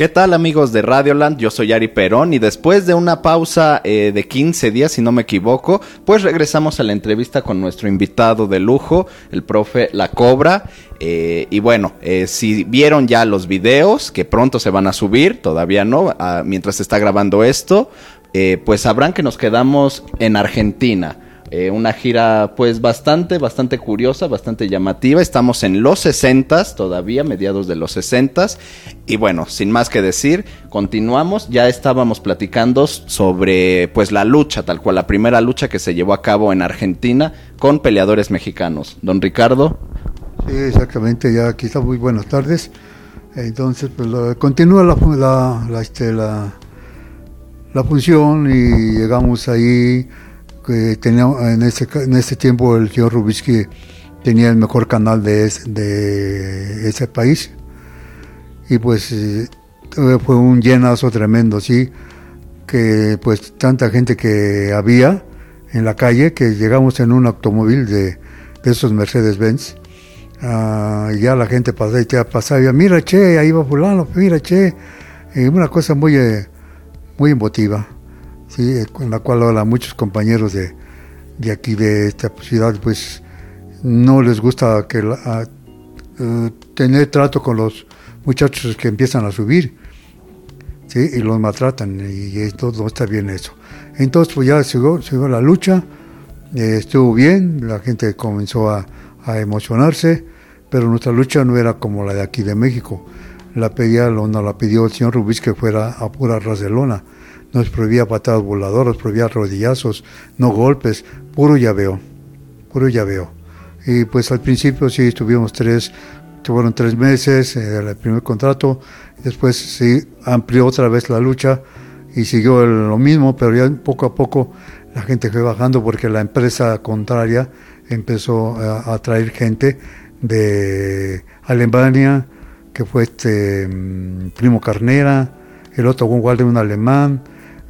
¿Qué tal amigos de Radioland? Yo soy Ari Perón y después de una pausa eh, de 15 días, si no me equivoco, pues regresamos a la entrevista con nuestro invitado de lujo, el profe La Cobra. Eh, y bueno, eh, si vieron ya los videos, que pronto se van a subir, todavía no, ah, mientras se está grabando esto, pues sabrán que nos quedamos en Argentina. Eh, una gira pues bastante, bastante curiosa, bastante llamativa. Estamos en los 60 todavía, mediados de los 60 Y bueno, sin más que decir, continuamos. Ya estábamos platicando sobre pues la lucha, tal cual, la primera lucha que se llevó a cabo en Argentina con peleadores mexicanos. Don Ricardo. Sí, exactamente, ya aquí está muy buenas tardes. Entonces, pues continúa la, la, este, la, la función y llegamos ahí que tenía en ese, en ese tiempo el señor Rubisky tenía el mejor canal de, de ese país y pues eh, fue un llenazo tremendo, sí, que pues tanta gente que había en la calle que llegamos en un automóvil de, de esos Mercedes-Benz. Uh, ya la gente pasaba y te pasaba, mira che, ahí va fulano, mira che, y una cosa muy, eh, muy emotiva sí, con la cual ahora muchos compañeros de, de aquí de esta ciudad pues no les gusta que eh, tener trato con los muchachos que empiezan a subir ¿sí? y los maltratan y esto no está bien eso. Entonces pues ya siguió, la lucha, eh, estuvo bien, la gente comenzó a, a, emocionarse, pero nuestra lucha no era como la de aquí de México. La pedía, no la pidió el señor Rubís que fuera a pura ras de lona nos prohibía patadas voladoras, prohibía rodillazos, no golpes, puro llaveo, puro llaveo. Y pues al principio sí estuvimos tres, fueron tres meses, eh, el primer contrato, después sí amplió otra vez la lucha y siguió lo mismo, pero ya poco a poco la gente fue bajando porque la empresa contraria empezó a, traer gente de Alemania, que fue este mm, Primo Carnera, el otro de un alemán,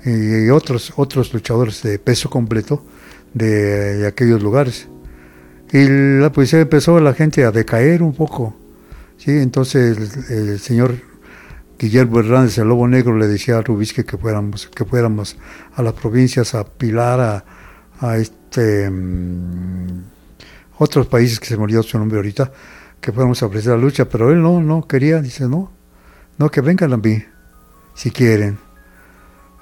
y otros, otros luchadores de peso completo de, aquellos lugares. Y la policía empezó la gente a decaer un poco. ¿sí? Entonces el, señor Guillermo Hernández, el Lobo Negro, le decía a Rubisque que fuéramos, que fuéramos a las provincias, a Pilar, a, este, mm, otros países que se me olvidó su nombre ahorita, que fuéramos a ofrecer la lucha, pero él no, no quería, dice, no, no, que vengan a mí, si quieren.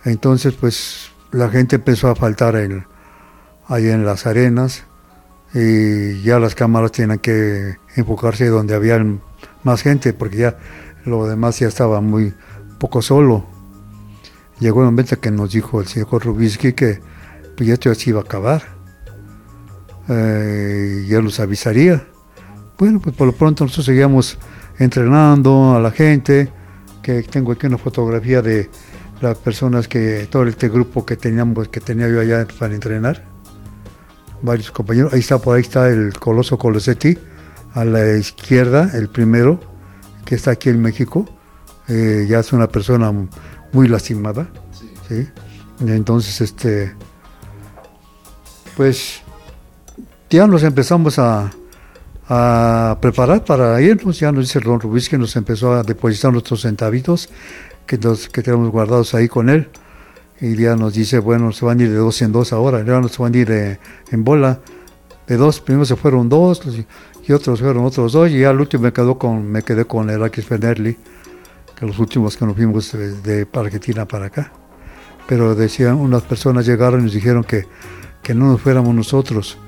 Entonces, pues la gente empezó a faltar ahí en las arenas y ya las cámaras tenían que enfocarse donde había más gente porque ya lo demás ya estaba muy poco solo. Llegó el momento que nos dijo el señor Rubisky que pues, esto ya se iba a acabar. Eh, ya los avisaría. Bueno, pues por lo pronto nosotros seguíamos entrenando a la gente, que tengo aquí una fotografía de las personas que, todo este grupo que teníamos, que tenía yo allá para entrenar, varios compañeros, ahí está, por ahí está el Coloso Colosetti, a la izquierda, el primero, que está aquí en México, eh, ya es una persona muy lastimada, sí. entonces este, pues ya nos empezamos a, a preparar para irnos, ya nos dice Ron Rubis que nos empezó a depositar nuestros centavitos que, que tenemos guardados ahí con él. Y ya nos dice, bueno, se van a ir de dos en dos ahora, ya no se van a ir en bola. De dos, primero se fueron dos y otros fueron otros dos. Y ya al último me, quedó con, me quedé con Herakis Fenerli, que los últimos que nos fuimos de, Argentina para acá. Pero decían, unas personas llegaron y nos dijeron que, que no nos fuéramos nosotros,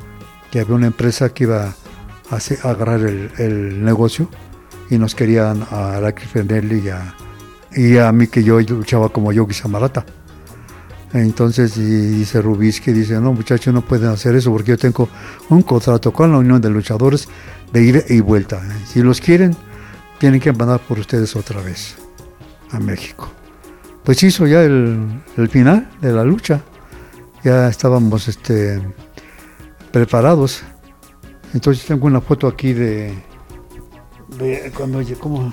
que había una empresa que iba a, agarrar el, negocio y nos querían a Herakis Fenerli y a y a mí que yo luchaba como Yogi Samarata. Entonces dice Rubisky, dice, no muchachos, no pueden hacer eso porque yo tengo un contrato con la Unión de Luchadores de ida y vuelta. Si los quieren, tienen que mandar por ustedes otra vez a México. Pues hizo ya el, final de la lucha. Ya estábamos este, preparados. Entonces tengo una foto aquí de, de cuando, ¿cómo?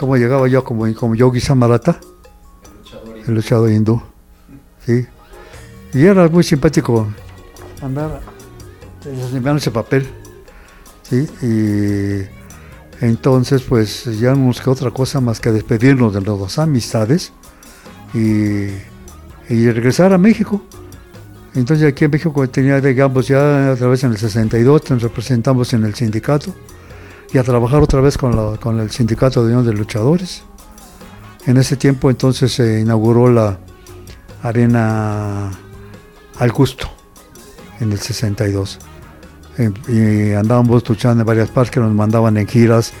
Cómo llegaba yo como, como Yogi Samarata, el luchador hindú. ¿sí? Y era muy simpático andar desempeñando ese papel. ¿sí? Y entonces, pues ya no nos quedó otra cosa más que despedirnos de las dos amistades y, y regresar a México. Entonces aquí en México tenía, digamos, ya otra vez en el 62 nos representamos en el sindicato y a trabajar otra vez con, la, con el sindicato de Unión de Luchadores. En ese tiempo entonces se inauguró la arena al gusto en el 62. Eh, y andábamos luchando en varias partes que nos mandaban en giras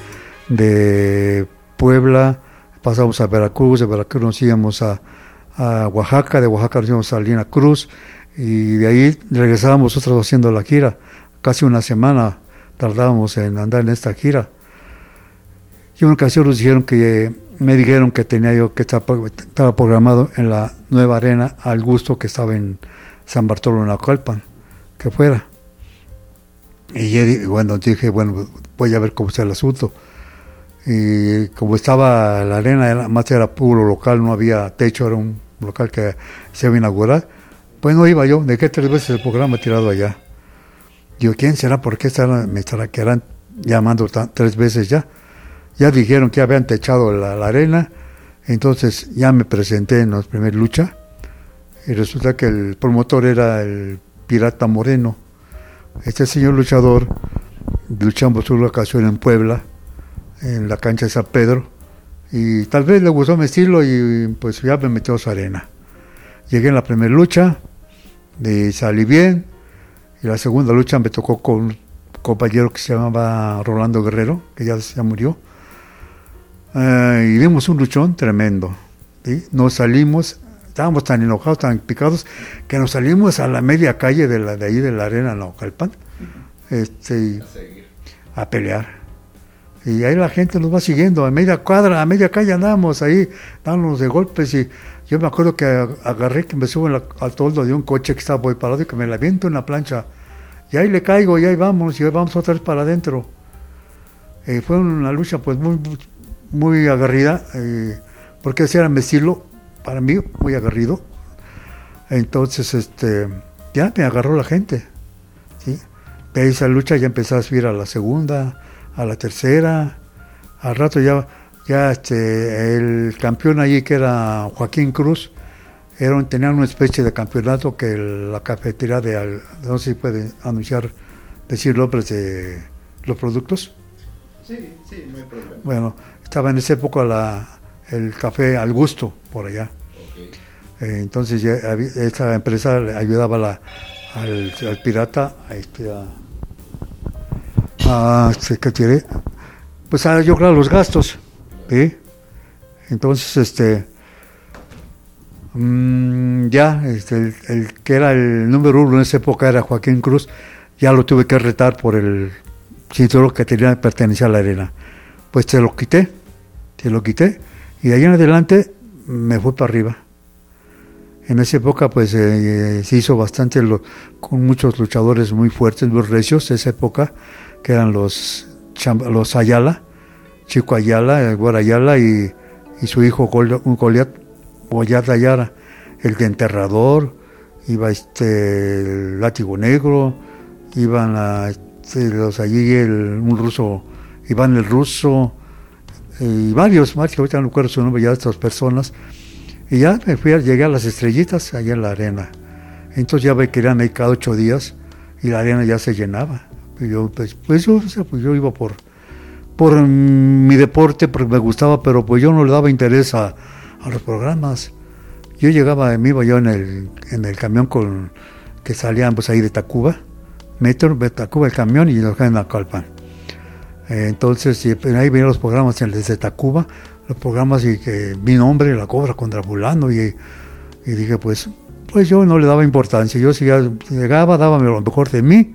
de Puebla, pasamos a Veracruz, de Veracruz nos íbamos a, a Oaxaca, de Oaxaca nos íbamos a Lina Cruz, y de ahí regresábamos nosotros haciendo la gira. Casi una semana tardábamos en andar en esta gira. Y una ocasión nos dijeron que me dijeron que tenía yo que estaba programado en la nueva arena al gusto que estaba en San Bartolo en Acalpan, que fuera. Y bueno, dije, bueno, voy a ver cómo está el asunto. Y como estaba la arena, más era puro local, no había techo, era un local que se iba a inaugurar pues no iba yo, dejé tres veces el programa tirado allá. Digo, ¿quién será? ¿Por qué me estarán llamando tres veces ya? Ya dijeron que habían techado la, arena, entonces ya me presenté en la primera lucha y resulta que el promotor era el Pirata Moreno. Este señor luchador, luchamos una ocasión en Puebla, en la cancha de San Pedro, y tal vez le gustó mi estilo y pues ya me metió a su arena. Llegué en la primera lucha, y salí bien. Y la segunda lucha me tocó con un compañero que se llamaba Rolando Guerrero, que ya, ya murió. Eh, y vimos un luchón tremendo. Nos salimos, estábamos tan enojados, tan picados, que nos salimos a la media calle de, la, de ahí de la arena Naucalpan este, a, pelear. Y ahí la gente nos va siguiendo, a media cuadra, a media calle andamos ahí, dándonos de golpes y yo me acuerdo que agarré, que me subo al toldo de un coche que estaba muy parado y que me la viento en la plancha. Y ahí le caigo y ahí vamos, y ahí vamos otra vez para adentro. Eh, fue una lucha pues muy, muy agarrida, eh, porque ese era mi estilo, para mí, muy agarrido. Entonces, este, ya me agarró la gente. ¿sí? De esa lucha ya empecé a subir a la segunda, a la tercera. Al rato ya ya este, el campeón allí que era Joaquín Cruz, era, tenían una especie de campeonato que la cafetería de, no sé si puede anunciar, decir nombres de los productos. Sí, sí, no hay problema. Bueno, estaba en esa época la, el café al gusto por allá. Eh, entonces ya, esta empresa ayudaba la, al, pirata a, este, a, ¿qué Pues a yo creo los gastos. Entonces, este, mm, ya, este, el, que era el número uno en esa época era Joaquín Cruz, ya lo tuve que retar por el cinturón que tenía pertenecía a la arena. Pues te lo quité, te lo quité, y de ahí en adelante me fui para arriba. En esa época, pues eh, se hizo bastante con muchos luchadores muy fuertes, muy recios, esa época, que eran los, los Ayala Chico Ayala, el Ayala y, su hijo Goliat, Goliat Ayala, el enterrador, iba este el látigo negro, iban a, este, los allí un ruso, Iván el ruso, y varios más, que ahorita no recuerdo su nombre ya de estas personas, y ya me fui, llegué a las estrellitas allá en la arena. Entonces ya ve que eran ahí cada ocho días y la arena ya se llenaba. Y yo, pues, pues yo, pues yo iba por, por mi deporte, porque me gustaba, pero pues yo no le daba interés a, los programas. Yo llegaba, me iba yo en el, en el camión con que salían pues ahí de Tacuba, metro, de Tacuba el camión y nos en Acalpan. Eh, entonces, ahí venían los programas desde Tacuba, los programas y que mi nombre, la cobra contra Fulano, y, y dije, pues, pues yo no le daba importancia. Yo si llegaba, daba lo mejor de mí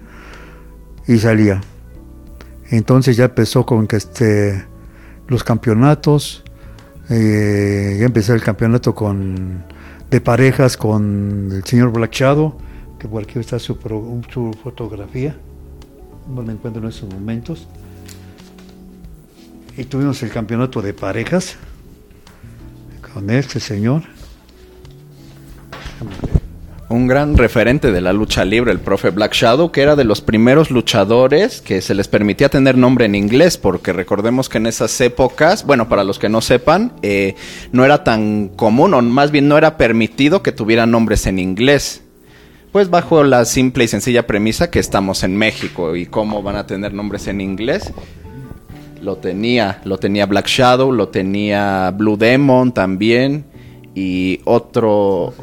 y salía. Entonces ya empezó con que este, los campeonatos, eh, ya empecé el campeonato con, de parejas con el señor Blachado, que por aquí está su, fotografía, no me encuentro en estos momentos. y tuvimos el campeonato de parejas con este señor. Un gran referente de la lucha libre, el profe Black Shadow, que era de los primeros luchadores que se les permitía tener nombre en inglés, porque recordemos que en esas épocas, bueno, para los que no sepan, eh, no era tan común, o más bien no era permitido que tuvieran nombres en inglés. Pues bajo la simple y sencilla premisa que estamos en México y cómo van a tener nombres en inglés. Lo tenía, lo tenía Black Shadow, lo tenía Blue Demon también y otro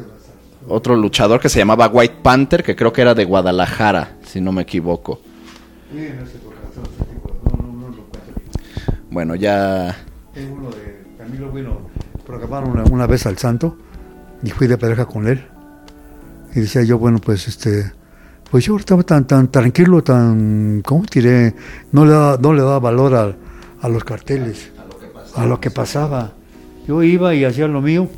otro luchador que se llamaba White Panther, que creo que era de Guadalajara, si no me equivoco. Bueno, ya. Tengo uno de Camilo Bueno, programaron una, una vez al santo y fui de pareja con él. Y decía yo, bueno, pues este. Pues yo estaba tan, tan tranquilo, tan. ¿Cómo diré? No le daba, no le daba valor a, a los carteles, a lo que pasaba. Yo iba y hacía lo mío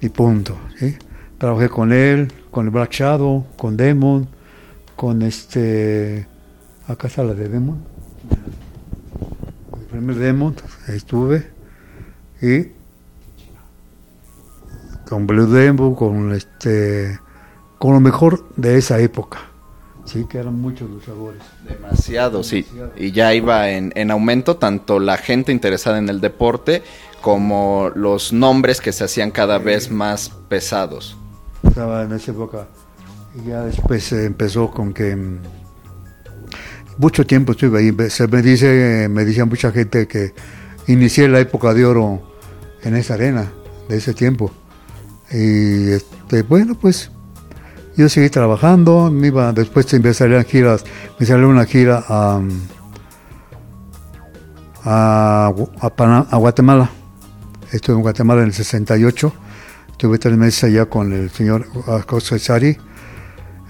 y punto. ¿sí? Trabajé con él, con el Black Shadow, con Demon, con este. Acá está la de Demon. El primer Demon, ahí estuve. Y con Blue Demon, con este. Con lo mejor de esa época. Sí, que eran muchos luchadores. Demasiado, sí. Y ya iba en, en aumento tanto la gente interesada en el deporte como los nombres que se hacían cada vez más pesados. Estaba en esa época. Y ya después empezó con que. mm, Mucho tiempo estuve ahí. Se me dice, me decía mucha gente que inicié la época de oro en esa arena, de ese tiempo. Y este, bueno, pues yo seguí trabajando, me iba, después me salían giras, me salió una gira a, a, Gu- a Pana- a Guatemala. Estuve en Guatemala en el 68, estuve tres meses allá con el señor Acosta Sari,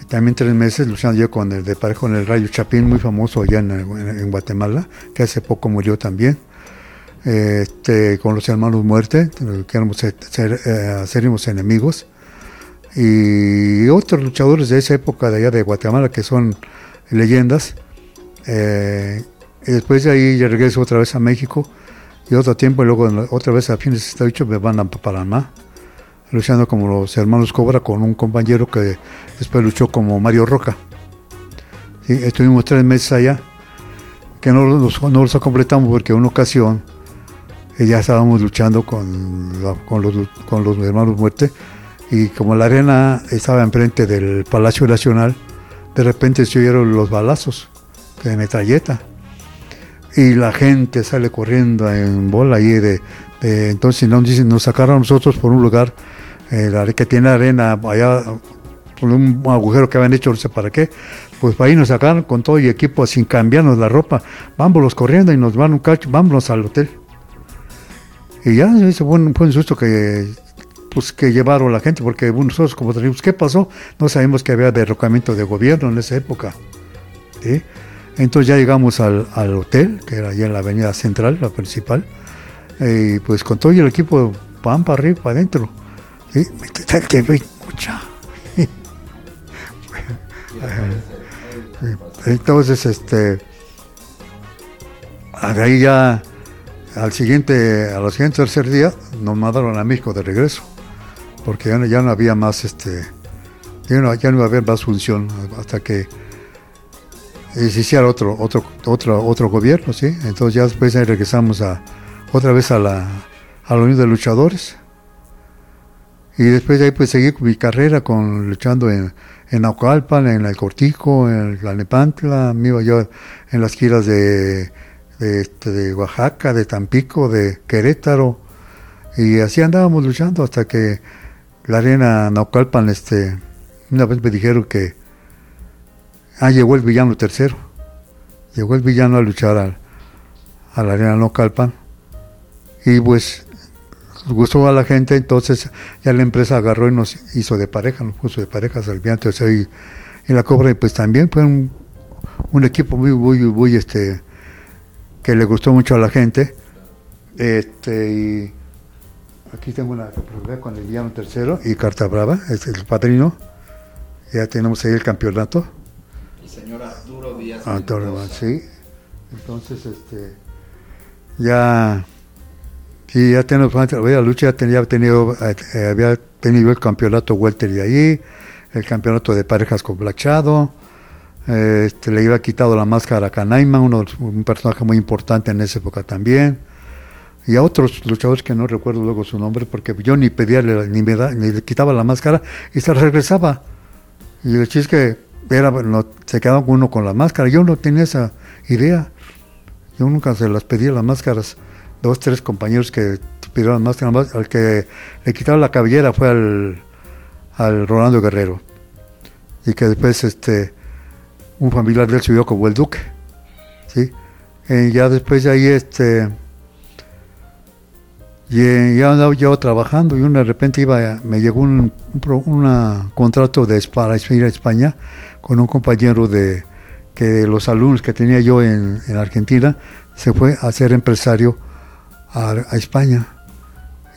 también tres meses luchando yo con el de pareja con el Rayo Chapín, muy famoso allá en, Guatemala, que hace poco murió también. Este, con los hermanos Muerte, que éramos ser, ser- eh, enemigos y otros luchadores de esa época de allá de Guatemala que son leyendas. Eh, y después de ahí yo regreso otra vez a México y otro tiempo y luego otra vez a fines de 68 me van a Panamá luchando como los hermanos Cobra con un compañero que después luchó como Mario Roca. Sí, estuvimos tres meses allá que no los, no los completamos porque en una ocasión eh, ya estábamos luchando con, la- con, los, con los hermanos Muerte y como la arena estaba enfrente del Palacio Nacional, de repente se oyeron los balazos de metralleta y la gente sale corriendo en bola ahí de, de- entonces nos nos sacaron a nosotros por un lugar eh, que tiene arena allá por un agujero que habían hecho no sé para qué pues ahí nos sacaron con todo y equipo sin cambiarnos la ropa vámonos corriendo y nos van un cacho vámonos al hotel y ya ese fue un, susto que pues que llevaron la gente, porque nosotros como dijimos, ¿qué pasó? No sabemos que había derrocamiento de gobierno en esa época. ¿sí? Entonces ya llegamos al, hotel, que era allá en la avenida central, la principal, y pues con todo el equipo, pan para arriba, para adentro. Que ve mucha. Entonces, este, de ahí ya, al siguiente, a los siguiente tercer día, nos mandaron a México de regreso porque ya no, ya no había más este ya no, ya no iba a haber más función hasta que se hiciera otro otro otro otro gobierno sí entonces ya después regresamos a otra vez a la a la unión de luchadores y después de ahí pues seguí con mi carrera con luchando en en Naucalpan, en el Cortico, en la Nepantla, me iba yo en las giras de, de, este, de Oaxaca, de Tampico, de Querétaro, y así andábamos luchando hasta que la arena Naucalpan, este, una vez me dijeron que, ah, llegó el villano tercero, llegó el villano a luchar al- a la arena Naucalpan, y pues gustó a la gente, entonces ya la empresa agarró y nos hizo de pareja, nos puso de pareja Salviante, o sea, y, y la Cobra, y pues también fue un, un equipo muy, muy, muy, este, que le gustó mucho a la gente, este, y aquí tengo una fotografía con el villano tercero y Carta Brava, es el padrino, ya tenemos ahí el campeonato, Y señora Duro Díaz. Torreón, sí. Entonces, este, ya, sí, ya tengo, la lucha ya tenía tenido, eh, había tenido el campeonato welter de ahí, el campeonato de parejas con Blachado, este, le iba quitado la máscara a Canaima, uno, un personaje muy importante en esa época también. Y a otros luchadores que no recuerdo luego su nombre, porque yo ni pedía, ni me da, ni le quitaba la máscara y se regresaba. Y el chiste que era, se quedaba uno con la máscara. Yo no tenía esa idea. Yo nunca se las pedía las máscaras. Dos, tres compañeros que pidieron las máscaras. Al que le quitaron la cabellera fue al, al Rolando Guerrero. Y que después este un familiar de él subió como el duque. ¿sí? Y ya después de ahí, este, y ya andaba yo trabajando y de repente iba, me llegó un, un, contrato de, para ir a España con un compañero de que los alumnos que tenía yo en, en Argentina se fue a ser empresario a, a España.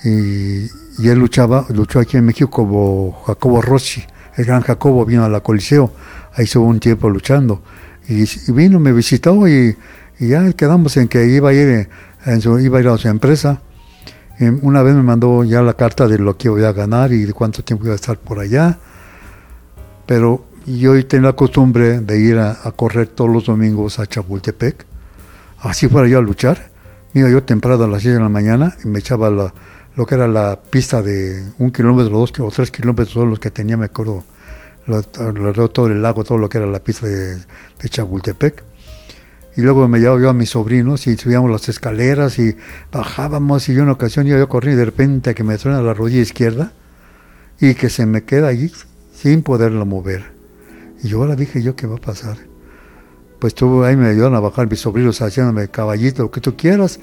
Y, y, él luchaba, luchó aquí en México como Jacobo Rossi, el gran Jacobo vino a la Coliseo ahí estuvo un tiempo luchando. Y, vino, me visitó y, ya quedamos en que iba a ir, en su, iba a, ir a su empresa. una vez me mandó ya la carta de lo que iba a ganar y de cuánto tiempo iba a estar por allá. Pero yo tenía la costumbre de ir a, correr todos los domingos a Chapultepec. Así fuera yo a luchar. Mira, yo temprano a las 6 de la mañana y me echaba lo que era la pista de un kilómetro, dos o tres kilómetros, son los que tenía, me acuerdo, todo el lago, todo lo que era la pista de, de Chapultepec. Y luego me llevaba yo a mis sobrinos y subíamos las escaleras y bajábamos y una ocasión iba yo y de repente que me suena la rodilla izquierda y que se me queda ahí sin poderlo mover. Y yo ahora dije yo, ¿qué va a pasar? Pues tú ahí me ayudaron a bajar mis sobrinos haciéndome caballito, lo que tú quieras.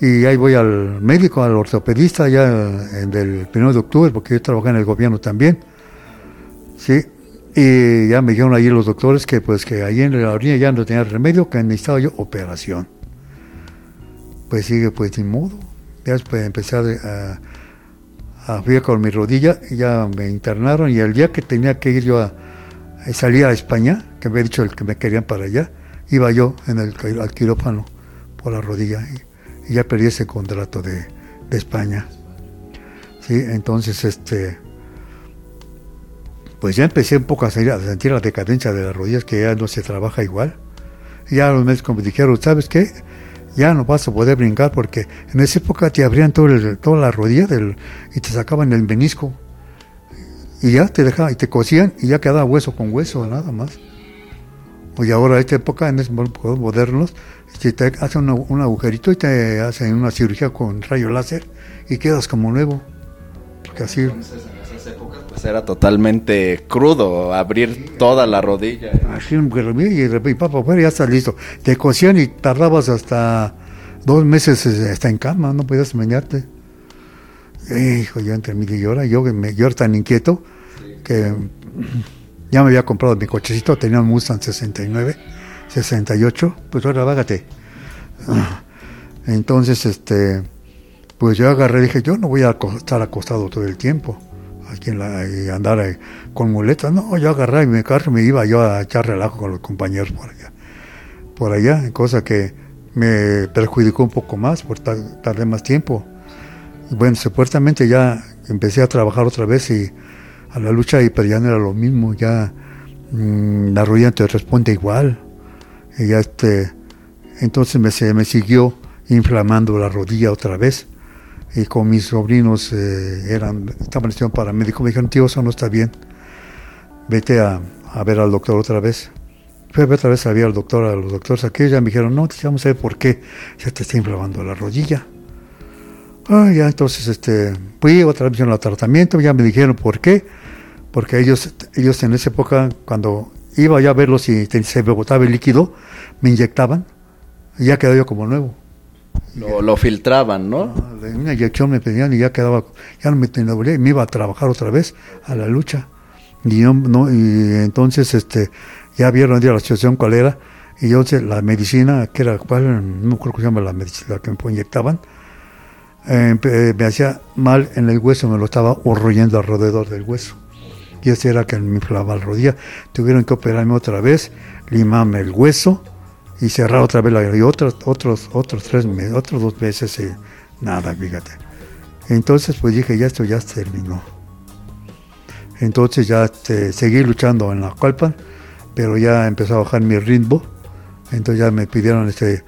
Y ahí voy al médico, al ortopedista, ya en el 1 de octubre, porque yo trabajé en el gobierno también. Sí, y ya me dijeron allí los doctores que pues que ahí en la orilla ya no tenía remedio, que necesitaba yo operación. Pues sigue, pues sin modo. Ya después empecé a, a, con mi rodilla, y ya me internaron y el día que tenía que ir yo a, salir a España, que me había dicho el que me querían para allá, iba yo en el al quirófano por la rodilla y, ya perdí ese contrato de, de España. Sí, entonces este pues ya empecé un poco a, sentir la decadencia de las rodillas, que ya no se trabaja igual. Y ya los médicos me dijeron, ¿sabes qué? Ya no vas a poder brincar porque en esa época te abrían todo toda la rodilla del, y te sacaban el menisco. Y ya te dejaban, y te cosían y ya quedaba hueso con hueso, nada más. Y ahora en esta época, en estos modernos, te hacen un agujerito y te hacen una cirugía con rayo láser y quedas como nuevo. Porque así era totalmente crudo, abrir toda la rodilla. Así, y, papá, ya está listo. Te cosían y tardabas hasta dos meses hasta en cama, no podías meñarte. Hijo, yo entre mí y llora, yo, me, yo era tan inquieto que ya me había comprado mi cochecito, tenía un Mustang 69, 68, pues ahora vágate. Entonces, este, pues yo agarré dije, yo no voy a estar acostado todo el tiempo aquí en la, y andar con muletas. No, yo agarraba mi carro y me iba yo a echar relajo con los compañeros por allá. Por allá, cosa que me perjudicó un poco más, por tardé más tiempo. Bueno, supuestamente ya empecé a trabajar otra vez y a la lucha, y pero ya no era lo mismo, ya mm, la rodilla te responde igual. Y ya este, entonces me, se me siguió inflamando la rodilla otra vez y con mis sobrinos eh, eran, estaban estudiando paramédico, me dijeron, tío, eso no está bien, vete a, a, ver al doctor otra vez. Fui a ver otra vez a ver al doctor, a los doctores aquí, ya me dijeron, no, vamos a ver por qué ya te está inflamando la rodilla. Ah, ya entonces este, fui otra vez al tratamiento, ya me dijeron por qué, porque ellos, ellos en esa época, cuando iba ya a verlos y se me botaba el líquido, me inyectaban y ya quedaba yo como nuevo. Lo, filtraban, ¿no? Ah, una inyección me pedían y ya quedaba, ya no me tenía y me iba a trabajar otra vez a la lucha. Y, no, y entonces este, ya vieron la situación cuál era. Y yo la medicina, que era cuál, no me acuerdo cómo se llama la medicina que me inyectaban, eh, eh, me hacía mal en el hueso, me lo estaba horroyendo alrededor del hueso. Y ese era que me inflaba la rodilla. Tuvieron que operarme otra vez, limarme el hueso y cerrar otra vez la y otros otros otros tres meses otros dos meses y nada fíjate. Entonces pues dije ya esto ya terminó entonces ya este, seguí luchando en la Cualpa pero ya empezó a bajar mi ritmo. Entonces ya me pidieron este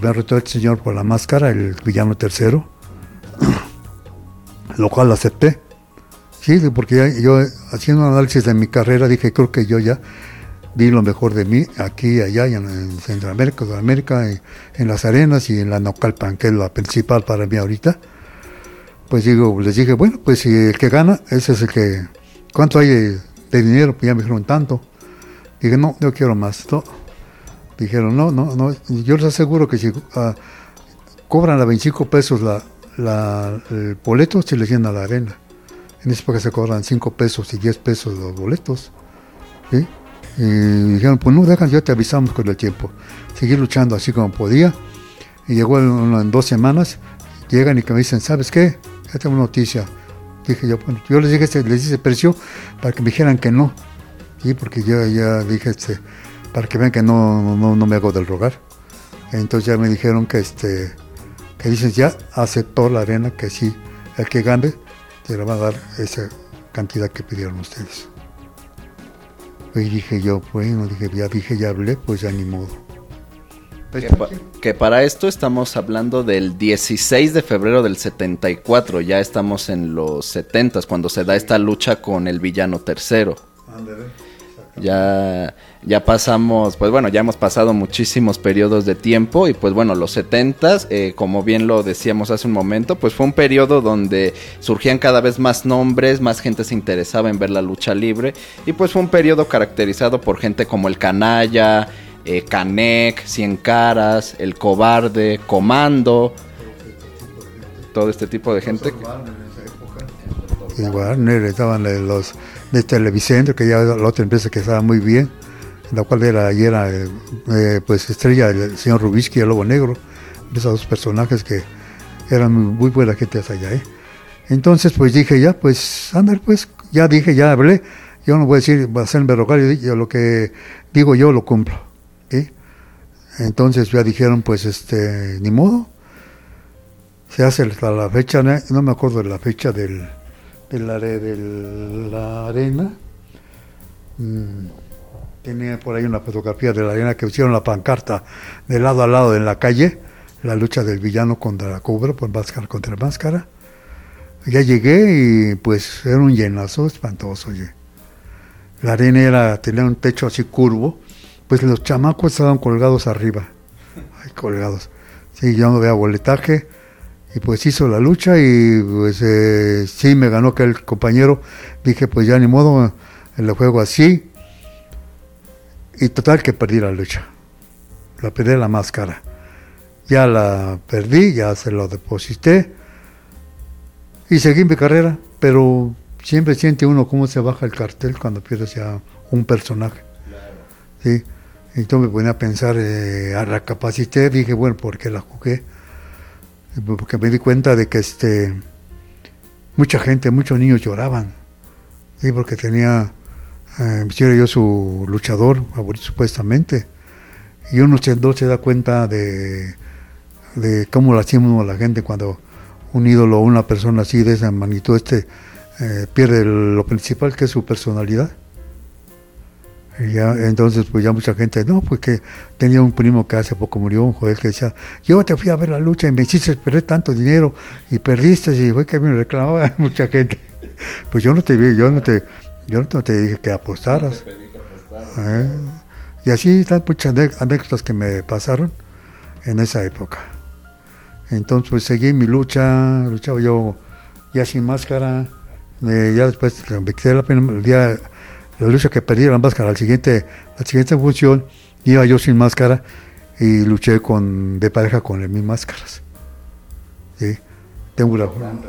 me retó el señor por la máscara el villano tercero lo cual acepté sí porque yo haciendo un análisis de mi carrera dije creo que yo ya di lo mejor de mí aquí, allá, en, en Centroamérica, Sudamérica, en, las arenas y en la Nocalpan, que es la principal para mí ahorita. Pues digo, les dije, bueno, pues si el que gana, ese es el que. ¿Cuánto hay de, dinero? Pues ya me dijeron tanto. Dije, no, yo quiero más. Dijeron, no, no, no. Yo les aseguro que si uh, cobran a 25 pesos la, el boleto, se les llena la arena. En esa época se cobran 5 pesos y 10 pesos los boletos. ¿sí? Y dijeron, pues no, dejan, ya te avisamos con el tiempo. Seguí luchando así como podía. Y llegó en, dos semanas, llegan y me dicen, ¿sabes qué? Ya tengo una noticia. Dije yo, bueno, yo les dije, este, les hice precio para que me dijeran que no. ¿sí? Porque yo ya dije, este, para que vean que no, no, no me hago del rogar. Entonces ya me dijeron que, este, que dicen, ya aceptó la arena, que sí, el que gane, te le va a dar esa cantidad que pidieron ustedes. Y dije yo, bueno, dije, ya dije, ya hablé, pues ya ni modo. Que, pa que, para esto estamos hablando del 16 de febrero del 74, ya estamos en los 70 cuando se da esta lucha con el villano tercero. Ya, ya pasamos, pues bueno, ya hemos pasado muchísimos periodos de tiempo y pues bueno, los 70 eh, como bien lo decíamos hace un momento, pues fue un periodo donde surgían cada vez más nombres, más gente se interesaba en ver la lucha libre y pues fue un periodo caracterizado por gente como el canalla, eh, Canek, Cien Caras, El Cobarde, Comando, todo este tipo de gente. Y Warner estaban los de Televicentro, que ya la otra empresa que estaba muy bien, la cual era, y era eh, pues estrella el señor Rubisky y el Lobo Negro, esos dos personajes que eran muy, buena gente hasta allá. ¿eh? Entonces pues dije ya, pues, Ander, pues, ya dije, ya hablé, yo no voy a decir, va a ser yo, yo lo que digo yo lo cumplo. ¿sí? Entonces ya dijeron, pues, este, ni modo, se hace hasta la fecha, no me acuerdo de la fecha del de la, de la arena. Mm, tenía por ahí una fotografía de la arena que hicieron la pancarta de lado a lado en la calle, la lucha del villano contra la cobra, por máscara contra máscara. Ya llegué y pues era un llenazo espantoso. Oye. La arena era, tenía un techo así curvo, pues los chamacos estaban colgados arriba, ahí colgados. Sí, yo no veía boletaje, y pues hizo la lucha y pues eh, sí me ganó que el compañero. Dije pues ya ni modo el juego así. Y total que perdí la lucha. La perdí la máscara. Ya la perdí ya se lo deposité. Y seguí mi carrera pero siempre siente uno cómo se baja el cartel cuando pierdes ya un personaje. Sí. Entonces me ponía a pensar eh, recapacité dije bueno ¿por qué la jugué? Porque me di cuenta de que este mucha gente, muchos niños lloraban, ¿sí? porque tenía, eh, yo su luchador favorito supuestamente, y uno se, se da cuenta de, de cómo lastima a la gente cuando un ídolo o una persona así de esa magnitud este, eh, pierde lo principal que es su personalidad. Ya, entonces, pues ya mucha gente, no, pues que tenía un primo que hace poco murió, un joven que decía, yo te fui a ver la lucha y me hiciste perder tanto dinero y perdiste, y fue que me reclamaba mucha gente. Pues yo no te vi, yo no te, yo no te dije que apostaras. ¿Eh? Y así están muchas anécdotas que me pasaron en esa época. Entonces, pues seguí mi lucha, luchaba yo ya sin máscara, eh, ya después, la pena, el día la lucha que perdí la máscara, la siguiente, la siguiente función iba yo sin máscara y luché con, de pareja con mis máscaras. ¿Sí? Tengo una gran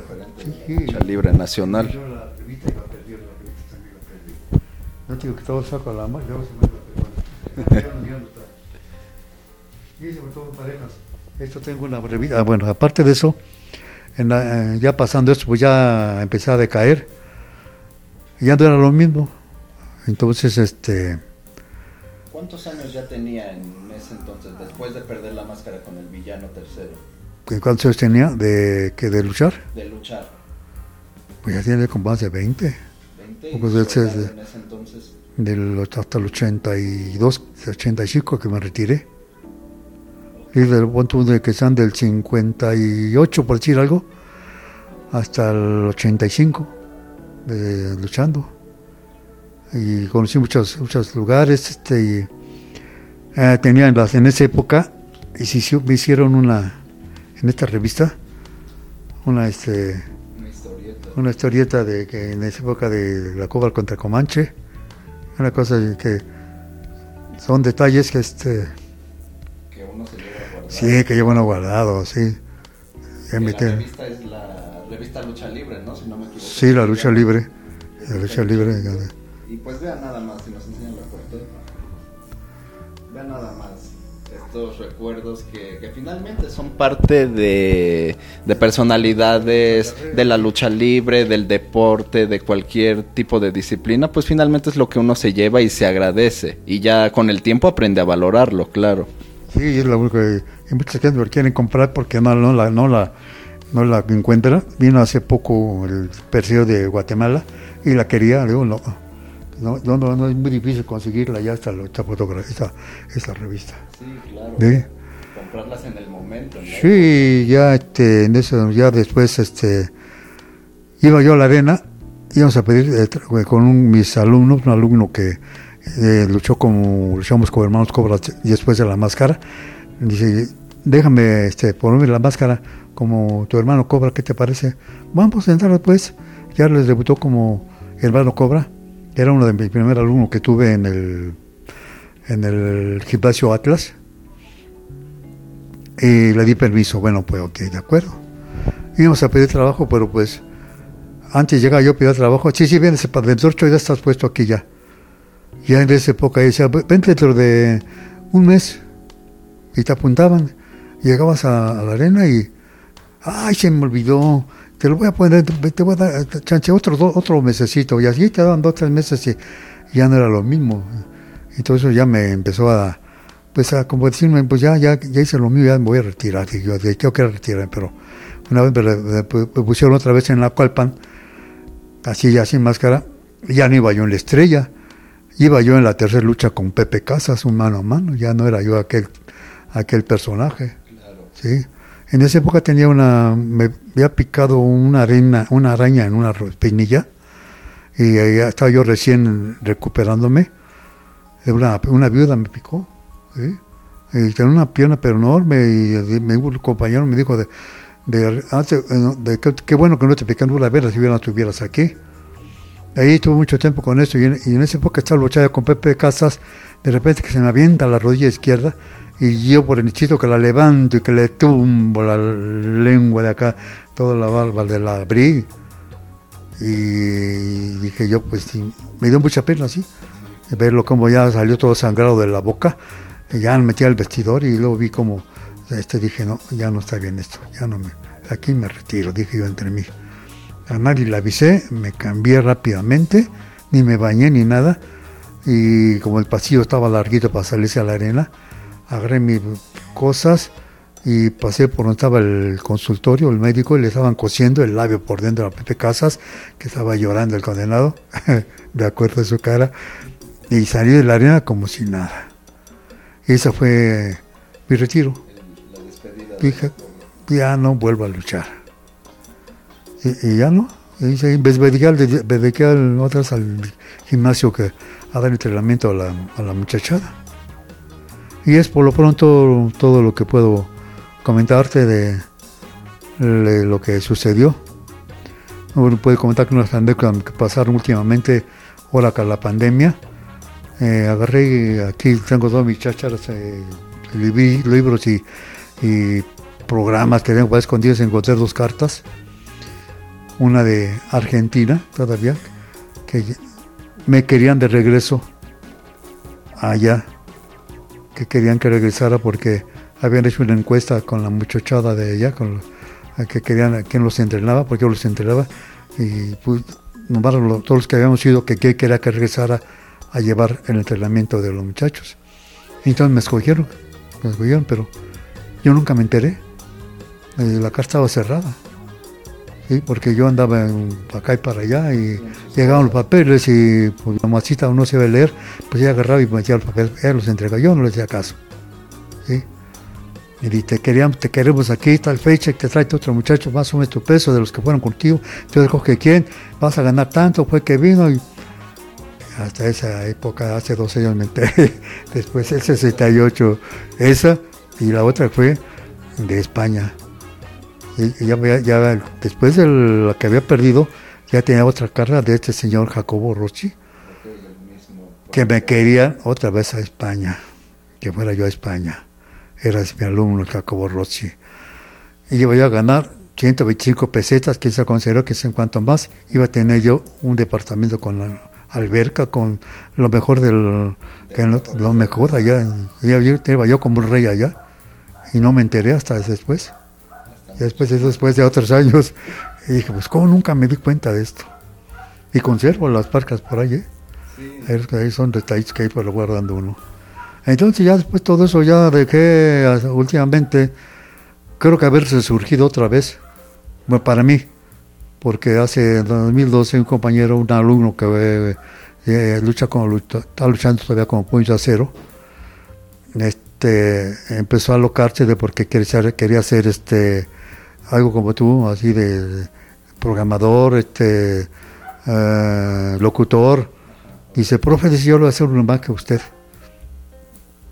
sí, lucha libre nacional. Yo la revista la revista también la perdí. No digo que todo saco a la mano, luego se me la Y sobre todo parejas. Esto tengo una revista. Ah, bueno, aparte de eso, en la, eh, ya pasando esto, pues ya empecé a decaer. Ya no era lo mismo entonces, este... ¿Cuántos años ya tenía en ese entonces, después de perder la máscara con el villano tercero? ¿Cuántos años tenía de, que de luchar? De luchar. Pues ya tiene como más de 20. 20 Pues ese de- en ese entonces. Del, hasta el 82, 85 que me retiré. Y del punto de que están del 58, por decir algo, hasta el 85, de, luchando. Y conocí muchos, muchos lugares. Este, y, eh, tenía en, las, en esa época, y hizo- me hicieron una, en esta revista, una, este, Una historieta. una historieta de que en esa época de la Cobra contra Comanche, una cosa que son detalles que este Que uno se lleva a guardar. sí que llevan guardado, sí. Que la revista es la revista Lucha Libre, ¿no? Si no me equivoco. Sí, la lucha libre, la lucha libre. Y pues vean nada más, si nos enseñan la foto. Vean nada más estos recuerdos que, que finalmente son parte de, de personalidades, de la lucha libre, del deporte, de cualquier tipo de disciplina, pues finalmente es lo que uno se lleva y se agradece. Y ya con el tiempo aprende a valorarlo, claro. Sí, es lo único que muchas gente lo quieren comprar porque no, no la no la no la encuentra. Vino hace poco el perceo de Guatemala y la quería, digo, no. No, no, no, es muy difícil conseguirla ya esta, esta fotografía, esta, esta revista. Sí, claro. Sí. Comprarlas en el momento. Sí, ya este, en eso, ya después este, iba yo a la arena, íbamos a pedir eh, con un- mis alumnos, un alumno que eh, luchó como, luchamos como hermanos Cobra después de la máscara, dice, déjame este, ponerme la máscara como tu hermano Cobra, ¿qué te parece? Vamos a entrar después, ya les debutó como hermano Cobra, era uno de mis primeros alumnos que tuve en el, en el gimnasio Atlas. Y le di permiso, bueno, pues ok, de acuerdo. Íbamos a pedir trabajo, pero pues antes llegaba yo a pedir trabajo. Sí, sí, vienes para dentro de ocho días estás puesto aquí ya. Ya en esa época decía, vente dentro de un mes. Y te apuntaban. Llegabas a la arena y, ay, se me olvidó. Te lo voy a poner, te voy a dar, chanche, otro, do- otro mesecito. Y así te daban dos, tres meses y ya no era lo mismo. Entonces ya me empezó a, pues a como decirme, pues ya, ya, ya hice lo mío, ya me voy a retirar. Y yo, tengo que retirarme, pero una vez me pusieron otra vez en la Cualpan, así ya sin máscara, y ya no iba yo en la estrella, iba yo en la tercera lucha con Pepe Casas, un mano a mano, ya no era yo aquel, aquel personaje. Claro. Sí. En esa época tenía una, me había picado una arena, una araña en una espinilla y ahí estaba yo recién recuperándome. Una, una viuda me picó, ¿sí? y tenía una pierna pero enorme y, un compañero me dijo de, de, antes, eh, de que- qué bueno que no te pican una vera si no estuvieras aquí. Ahí estuve mucho tiempo con esto y en, y en esa época estaba luchando con Pepe Casas, de repente que se me avienta la rodilla izquierda y yo por el nichito que la levanto y que le tumbo la lengua de acá, toda la barba de la abrí. Y dije yo, pues sí, me dio mucha pena así, verlo como ya salió todo sangrado de la boca. Y ya me metí al vestidor y luego vi como, este dije, no, ya no está bien esto, ya no me, aquí me retiro, dije yo entre mí. A nadie le avisé, me cambié rápidamente, ni me bañé ni nada. Y como el pasillo estaba larguito para salirse a la arena, agarré mis cosas y pasé por donde estaba el consultorio, el médico, y le estaban cosiendo el labio por dentro a Pepe Casas, que estaba llorando el condenado, de acuerdo a su cara, y salí de la arena como si nada. Y ese fue mi retiro. La Dije, ya no vuelvo a luchar. Y, ya no. Y me dediqué al- otras al gimnasio que, a dar entrenamiento a la, a la muchachada. Y es por lo pronto todo lo que puedo comentarte de, lo que sucedió. Uno puede comentar que unas anécdotas que pasaron últimamente, ahora con la pandemia. Eh, agarré, aquí tengo todas mis chácharas, eh, libros y, y programas que tengo para escondidos. Encontré dos cartas. Una de Argentina, todavía, que me querían de regreso allá, que querían que regresara porque habían hecho una encuesta con la muchachada de allá, con a que querían a quién los entrenaba, porque yo los entrenaba, y pues, nomás lo- todos los que habíamos ido que que quería que regresara a llevar el entrenamiento de los muchachos. Entonces me escogieron, me escogieron, pero yo nunca me enteré. Eh, la casa estaba cerrada. ¿Sí? Porque yo andaba en, acá y para allá y llegaban los papeles y pues la masita no se ve leer, pues ella agarraba y me los papeles, ella los entregaba, yo no le hacía caso. Y te, queríamos, te queremos aquí, tal fecha, te trae otro muchacho, más o menos tu peso de los que fueron contigo, entonces coge quién, vas a ganar tanto, fue que vino y hasta esa época, hace dos años me enteré, después el 68, esa, y la otra fue de España. Ya, después de la que había perdido, ya tenía otra carga de este señor Jacobo Rossi, que me quería otra vez a España, que fuera yo a España. Era mi alumno Jacobo Rossi. Y iba yo a ganar 125 pesetas, que se consideró que es en cuanto más, iba a tener yo un departamento con la alberca, con lo mejor del lo, mejor allá. Iba yo, iba yo como un rey allá. Y no me enteré hasta después. Y después, después de otros años, dije, pues cómo nunca me di cuenta de esto. Y conservo las parcas por ahí, ¿eh? Ahí son detalles que hay por lo guardando uno. Entonces ya después todo eso ya dejé últimamente, creo que haberse surgido otra vez, bueno, para mí, porque hace 2012 un compañero, un alumno que eh, eh, lucha con, está luchando todavía como puño de acero, este, empezó a alocarse de porque quería, quería hacer este algo como tú, así de programador, este, eh, locutor. Dice, profe, yo lo voy a hacer un más que usted.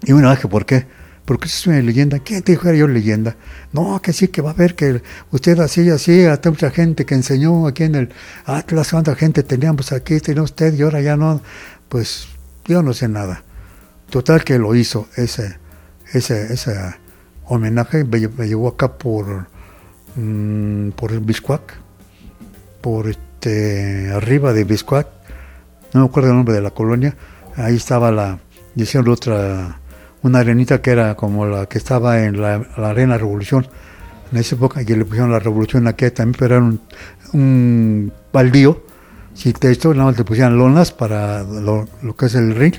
Y bueno, dije, ¿por qué? Porque eso es una leyenda. ¿Quién te dijo que era yo leyenda? No, que sí, que va a ver que usted así, así, hasta mucha gente que enseñó aquí en el Atlas, cuánta gente teníamos aquí, tenía usted y ahora ya no. Pues yo no sé nada. Total que lo hizo, ese, ese, ese homenaje me, llevó acá por Mm, por el Biscuac, por este, arriba de Biscuac, no me acuerdo el nombre de la colonia, ahí estaba la, decían otra, una arenita que era como la que estaba en la, Arena Revolución, en esa época, y le pusieron la Revolución aquí también, pero era un, un baldío, si te esto, nada más le pusieron lonas para lo, que es el ring,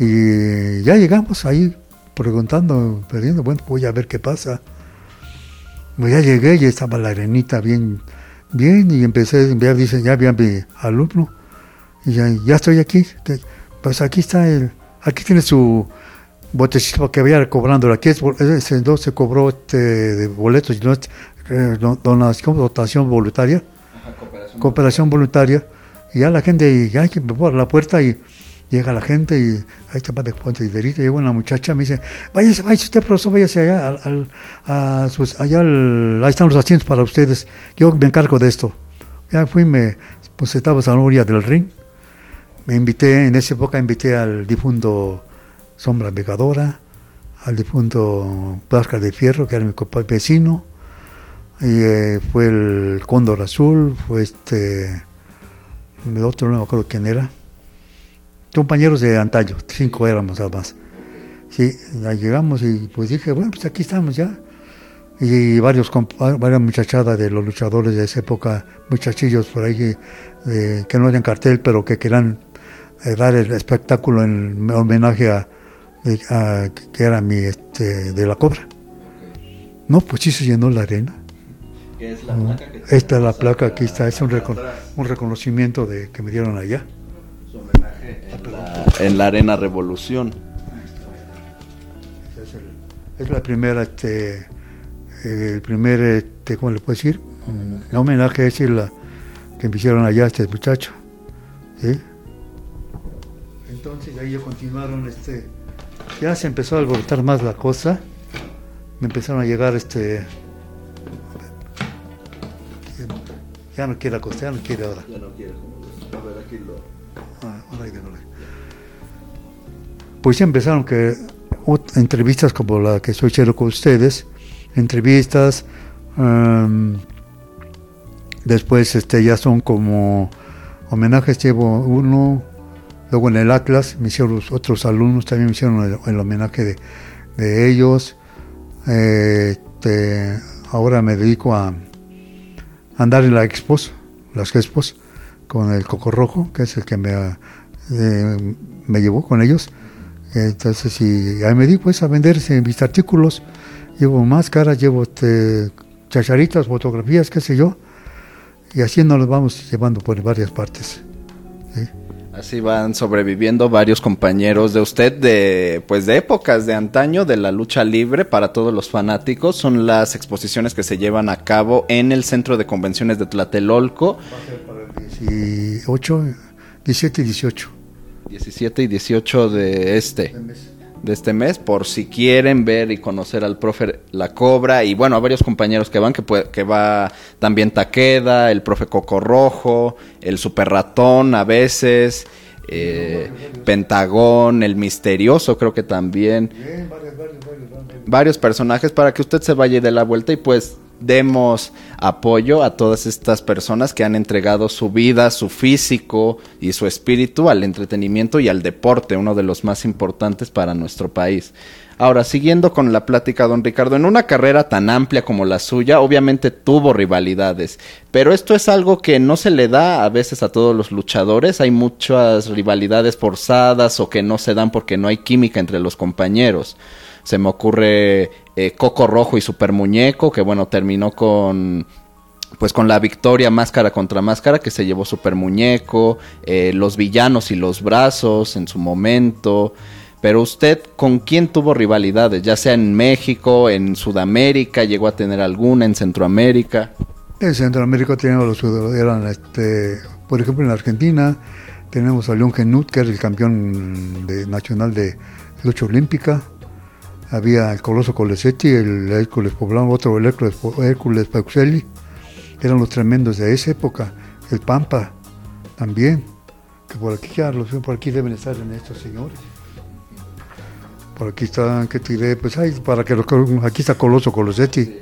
y ya llegamos ahí preguntando, perdiendo, bueno, voy a ver qué pasa. Pues ya llegué y estaba la arenita bien, bien, y empecé a enviar, dice, ya había mi alumno, y ya, ya estoy aquí, pues aquí está el, aquí tiene su botecito que había cobrando, aquí es, ese no se cobró este, de boletos, no, eh, donación, dotación voluntaria, cooperación, voluntaria, y ya la gente, ya que me la puerta y llega la gente y ahí está de Puente y Derita, llega una muchacha, me dice, váyase, váyase usted, profesor, váyase allá, al, allá ahí están los asientos para ustedes, yo me encargo de esto. Ya fui, me, pues estaba a la orilla del ring, me invité, en esa época invité al difunto Sombra Vegadora, al difunto Plascar de Fierro, que era mi vecino, y eh, fue el Cóndor Azul, fue este, el otro no me acuerdo quién era, compañeros de antaño, cinco éramos además. Sí, llegamos y pues dije, bueno, pues aquí estamos ya. Y varios, varias muchachadas de los luchadores de esa época, muchachillos por ahí que no eran cartel, pero que querían eh, dar el espectáculo en homenaje a, que era mi este, de la cobra. No, pues sí se llenó la arena. es la placa Esta es la placa, aquí está, es un, un reconocimiento de que me dieron allá en la Arena Revolución. Es, la primera, este, el primer, este, ¿cómo le puedo decir? El homenaje es la que me hicieron allá a este muchacho. Entonces ahí ya continuaron, este, ya se empezó a alborotar más la cosa, me empezaron a llegar, este, ya no quiere acostar, ya no quiere ahora. Ya no quiere, a ver aquí lo... Ah, ahora pues ya empezaron que entrevistas como la que estoy haciendo con ustedes, entrevistas, después este, ya son como homenajes, llevo uno, luego en el Atlas me hicieron otros alumnos, también me hicieron el, homenaje de, ellos, este, ahora me dedico a andar en la expos, las expos, con el Coco Rojo, que es el que me, eh, me llevó con ellos Entonces, y ahí me di pues a venderse mis artículos. Llevo máscaras, llevo este, chacharitas, fotografías, qué sé yo. Y así nos los vamos llevando por varias partes. Así van sobreviviendo varios compañeros de usted de pues de épocas de antaño de la lucha libre para todos los fanáticos. Son las exposiciones que se llevan a cabo en el Centro de Convenciones de Tlatelolco. 18, 17 y 18. 17 y 18 de este de este mes por si quieren ver y conocer al profe La Cobra y bueno, a varios compañeros que van, que, que va también Taqueda, el profe Coco Rojo, el Super Ratón a veces, eh, Pentagón, el Misterioso creo que también. Varios personajes para que usted se vaya de la vuelta y pues demos apoyo a todas estas personas que han entregado su vida, su físico y su espíritu al entretenimiento y al deporte, uno de los más importantes para nuestro país. Ahora, siguiendo con la plática, don Ricardo, en una carrera tan amplia como la suya, obviamente tuvo rivalidades, pero esto es algo que no se le da a veces a todos los luchadores, hay muchas rivalidades forzadas o que no se dan porque no hay química entre los compañeros. Se me ocurre eh, Coco Rojo y Super Muñeco, que bueno, terminó con pues con la victoria máscara contra máscara que se llevó Super Muñeco, eh, los villanos y los brazos en su momento. Pero usted, ¿con quién tuvo rivalidades? Ya sea en México, en Sudamérica, llegó a tener alguna, en Centroamérica. En Centroamérica teníamos los eran este, por ejemplo en Argentina tenemos a León Genut, que es el campeón nacional de lucha olímpica había el Coloso Colesetti, el Hércules Poblano, otro el Hércules, Hércules Pauxelli, eran los tremendos de esa época, el Pampa también, que por aquí ya los por aquí deben estar estos señores. Por aquí están, que tiré, pues ahí, para que los, aquí está Coloso Colosetti,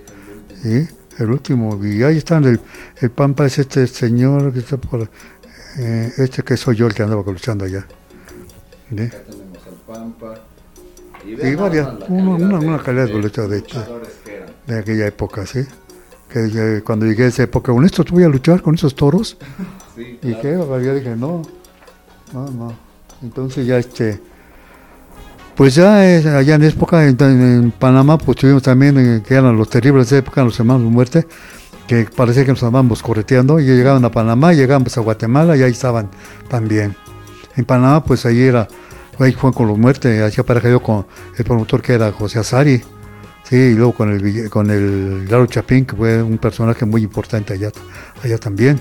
¿sí? el último, y ahí están, el, el Pampa es este señor que está por, eh, este que soy yo el que andaba luchando allá. Acá tenemos al Pampa. Y varias, una, una, calidad de lucha de, de, aquella época, ¿sí? Que, cuando llegué a esa época, con esto voy a luchar con esos toros. Sí, y que ya dije, no, no, no. Entonces ya este, pues ya allá en época en, Panamá, pues tuvimos también eh, que eran los terribles de época, los hermanos de muerte, que parecía que nos andábamos correteando, y llegaban a Panamá, llegábamos a Guatemala y ahí estaban también. En Panamá, pues ahí era ahí fue con los muertes, hacía pareja yo con el promotor que era José Azari, sí, y luego con el con el Laro Chapín, que fue un personaje muy importante allá, allá también.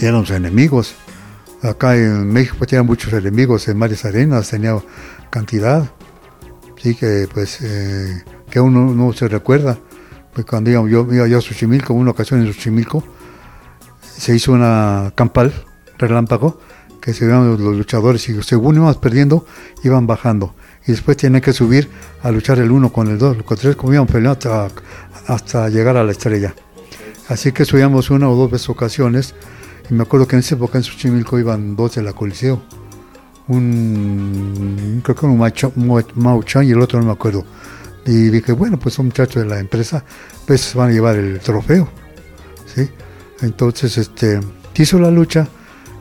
eran los enemigos. Acá en México pues, tenía muchos enemigos, en Mares Arenas tenía cantidad, sí, que pues eh, que uno no se recuerda. Pues cuando yo, yo iba a Xochimilco, una ocasión en Xochimilco, se hizo una campal, relámpago, que se vean los luchadores y según íbamos perdiendo, iban bajando. Y después tienen que subir a luchar el uno con el dos, con tres, como iban peleando hasta, hasta llegar a la estrella. Así que subíamos una o dos veces ocasiones. Y me acuerdo que en esa época en Xochimilco iban dos de la Coliseo. Un, creo que un Mauchan y el otro no me acuerdo. Y dije, bueno, pues son muchachos de la empresa, pues van a llevar el trofeo. ¿sí? Entonces, este, hizo la lucha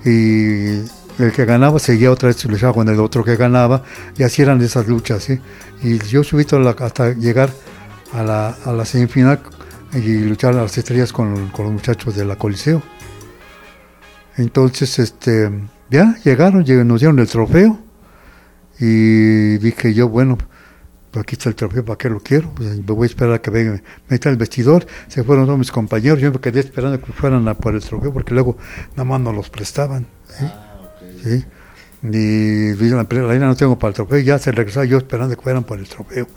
y el que ganaba seguía otra vez luchaba con el otro que ganaba y así eran esas luchas ¿sí? y yo subí hasta llegar a la, semifinal y luchar a las estrellas con, los muchachos de la Coliseo entonces este ya llegaron, nos dieron el trofeo y dije yo bueno pues aquí está el trofeo, ¿para qué lo quiero? Pues me voy a esperar a que venga, meta el vestidor. Se fueron todos mis compañeros, yo me quedé esperando que fueran a por el trofeo porque luego nada más no los prestaban. ¿Sí? Y la, la no tengo para el trofeo, ya se regresaba yo esperando que fueran por el trofeo.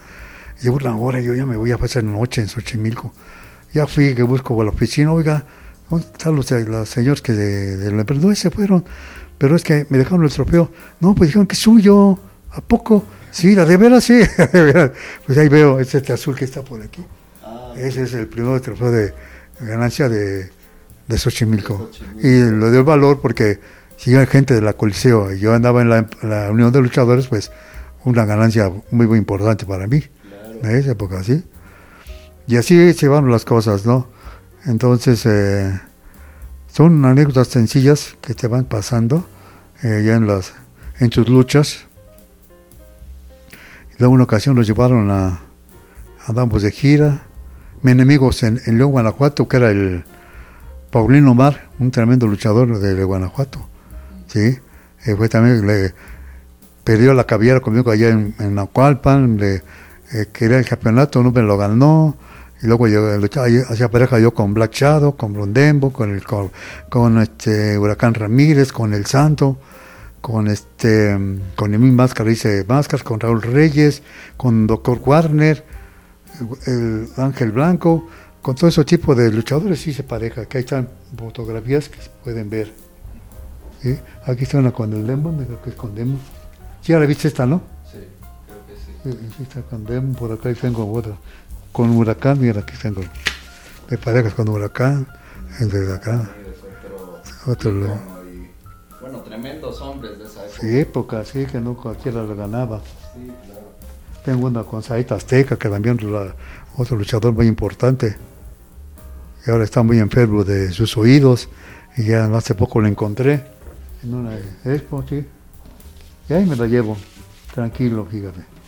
Llevo una hora, yo ya me voy a pasar noche en Xochimilco. Ya fui que busco a la oficina, oiga, ¿dónde están los, los señores que de, de la empresa? se fueron, pero es que me dejaron el trofeo. No, pues dijeron que es suyo, ¿a poco? Sí, la de veras sí. pues ahí veo este azul que está por aquí. Ah, Ese es el primer trofeo de ganancia de, de Xochimilco. Y lo dio valor porque si hay gente de la Coliseo y yo andaba en la, Unión de Luchadores, pues una ganancia muy, muy importante para mí. En esa época, sí. Y así se van las cosas, ¿no? Entonces, eh, son anécdotas sencillas que te van pasando eh, ya en, las, en tus luchas Luego una ocasión los llevaron a, andamos de gira. Mi enemigo en, en León, Guanajuato, que era el Paulino Mar, un tremendo luchador de, Guanajuato. ¿Sí? Eh, fue también, le perdió la cabellera conmigo allá en, en le eh, quería el campeonato, no me lo ganó. Y luego yo hacía pareja yo con Black Shadow, con Blondembo, con el con, este Huracán Ramírez, con El Santo, con este con Emil Máscara hice máscaras, con Raúl Reyes, con Doctor Warner, el Ángel Blanco, con todo ese tipo de luchadores hice pareja, que ahí están fotografías que se pueden ver. Aquí está una con el Demon, que es con Demon. ¿Sí ya la viste esta, no? Sí, creo que sí. sí está con Demon, por acá y tengo otra con huracán, mira aquí tengo de parejas con huracán, entre acá. Otro, bueno, tremendos hombres de esa época. Sí, época, sí, que no cualquiera lo ganaba. Sí, claro. Tengo una con Saita Azteca, que también es otro luchador muy importante. Y ahora está muy enfermo de sus oídos. Y ya hace poco lo encontré en una expo, sí. Y ahí me la llevo, tranquilo, fíjate.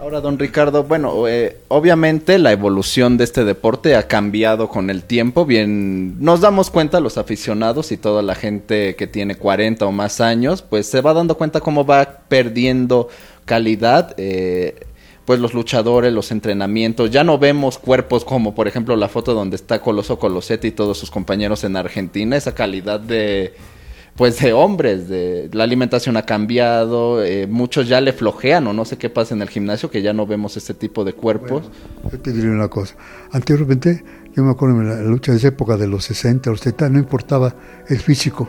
Ahora, don Ricardo, bueno, eh, obviamente la evolución de este deporte ha cambiado con el tiempo. Bien, nos damos cuenta los aficionados y toda la gente que tiene 40 o más años, pues se va dando cuenta cómo va perdiendo calidad. Eh, pues los luchadores, los entrenamientos, ya no vemos cuerpos como por ejemplo la foto donde está Coloso Colosetti y todos sus compañeros en Argentina, esa calidad de, pues de hombres, de la alimentación ha cambiado, eh, muchos ya le flojean o no sé qué pasa en el gimnasio que ya no vemos este tipo de cuerpos. yo te diré una cosa, anteriormente yo me acuerdo en la lucha de esa época de los 60, los 70, no importaba el físico,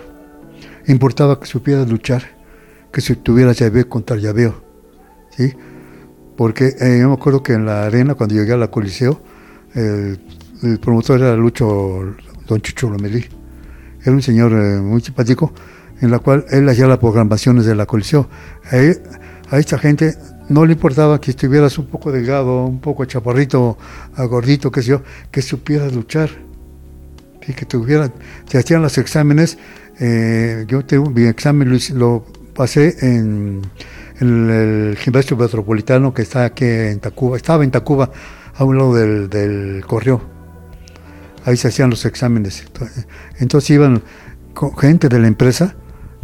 importaba que supieras luchar, que si tuvieras llaveo contra llaveo, ¿sí? Porque eh, yo me acuerdo que en la arena, cuando llegué a la Coliseo, el, promotor era Lucho, don Chucho Lomelí era un señor eh, muy simpático, en la cual él hacía las programaciones de la coliseo. A, esta gente no le importaba que estuvieras un poco delgado, un poco chaparrito, gordito, qué sé yo, que supieras luchar. Y que tuviera, te hacían los exámenes. Eh, yo tengo mi examen lo, pasé en, el gimnasio metropolitano que está aquí en Tacuba, estaba en Tacuba, a un lado del, del correo ahí se hacían los exámenes. Entonces iban gente de la empresa,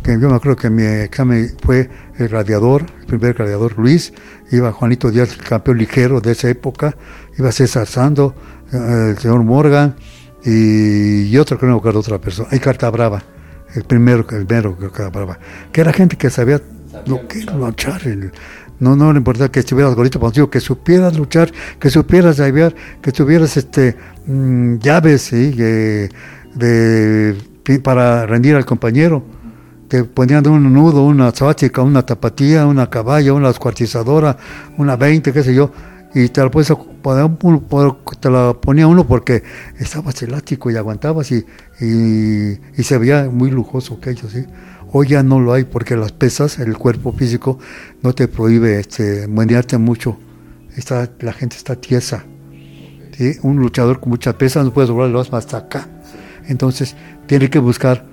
que yo me acuerdo que mi examen fue el radiador, el primer radiador Luis, iba Juanito Díaz, el campeón ligero de esa época, iba César Sando, eh, el señor Morgan y, otro que no me acuerdo otra persona, y Carta Brava, el primero, el primero Carta Brava, que era gente que sabía, lo que era luchar, no, no le importaba que estuvieras gordito, pero que supieras luchar, que supieras ayudar, que tuvieras este mm, llaves ¿sí? de, para rendir al compañero. Te ponían un nudo, una sática, una tapatía, una caballa, una descuartizadora, una 20, qué sé yo, y te la, te la ponía uno porque estabas elástico y aguantabas y, y, se veía muy lujoso aquello, ¿sí? Hoy ya no lo hay porque las pesas, el cuerpo físico, no te prohíbe este, mucho. Está, la gente está tiesa. Un luchador con muchas pesas no puede doblar más hasta acá. Entonces, tiene que buscar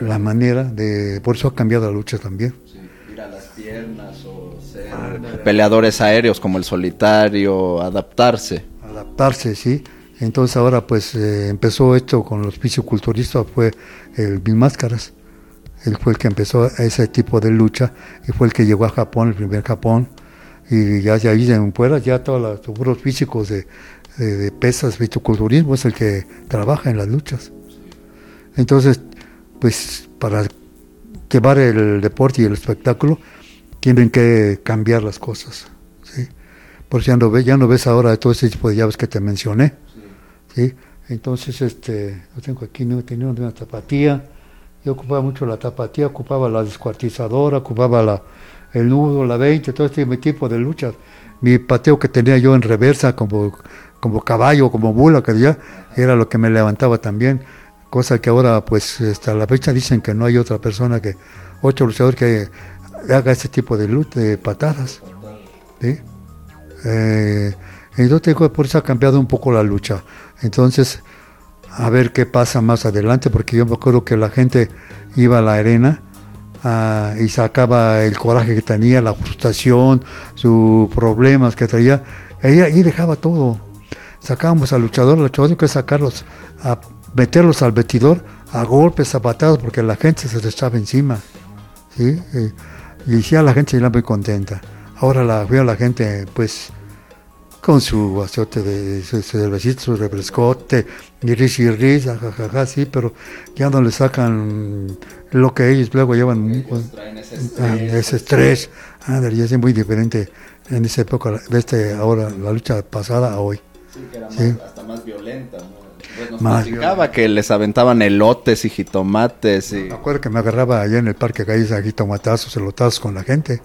la manera de. Por eso ha cambiado la lucha también. ir a las piernas o ser peleadores aéreos como el solitario, adaptarse. Adaptarse, sí. Entonces, ahora, pues eh, empezó esto con los fisiculturistas, fue el Mil Máscaras él fue el que empezó ese tipo de lucha y fue el que llegó a Japón, el primer Japón. Y ya, ya ahí en fuera, ya todos los seguros físicos de, de, pesas, fitoculturismo es el que trabaja en las luchas. Entonces, pues para llevar el deporte y el espectáculo, tienen que cambiar las cosas. ¿sí? Porque ya no, ves, ya no ves ahora todo ese tipo de llaves que te mencioné. ¿sí? Entonces, este, yo tengo aquí, no una tapatía yo ocupaba mucho la tapatía, ocupaba la descuartizadora, ocupaba la, el nudo, la 20, todo este tipo de luchas. Mi pateo que tenía yo en reversa, como, como caballo, como mula, que ya era lo que me levantaba también. Cosa que ahora, pues, hasta la fecha dicen que no hay otra persona que, otro luchador que haga ese tipo de, lucha, de patadas. ¿sí? Eh, entonces, por eso ha cambiado un poco la lucha. Entonces, a ver qué pasa más adelante, porque yo me acuerdo que la gente iba a la arena ah, y sacaba el coraje que tenía, la frustración, sus problemas que traía, ahí, ahí dejaba todo. Sacábamos al luchador, al luchador que sacarlos, a meterlos al vestidor a golpes, a patadas, porque la gente se les echaba encima. ¿sí? Y, y la gente se muy contenta. Ahora la veo a la gente, pues, con su azote de su cervecito, su refrescote, y risa y risa, jajaja, sí, pero ya no le sacan lo que ellos luego llevan. Ellos traen ese ah, estrés, ese estrés. Ya es muy diferente en esa época, de este, ahora, la lucha pasada a hoy. Sí, que era Sí. más- hasta más violenta, ¿no? Pues nos Más que les aventaban elotes y jitomates y... Me acuerdo que me agarraba allá en el parque calles aquí tomatazos, elotazos con la gente,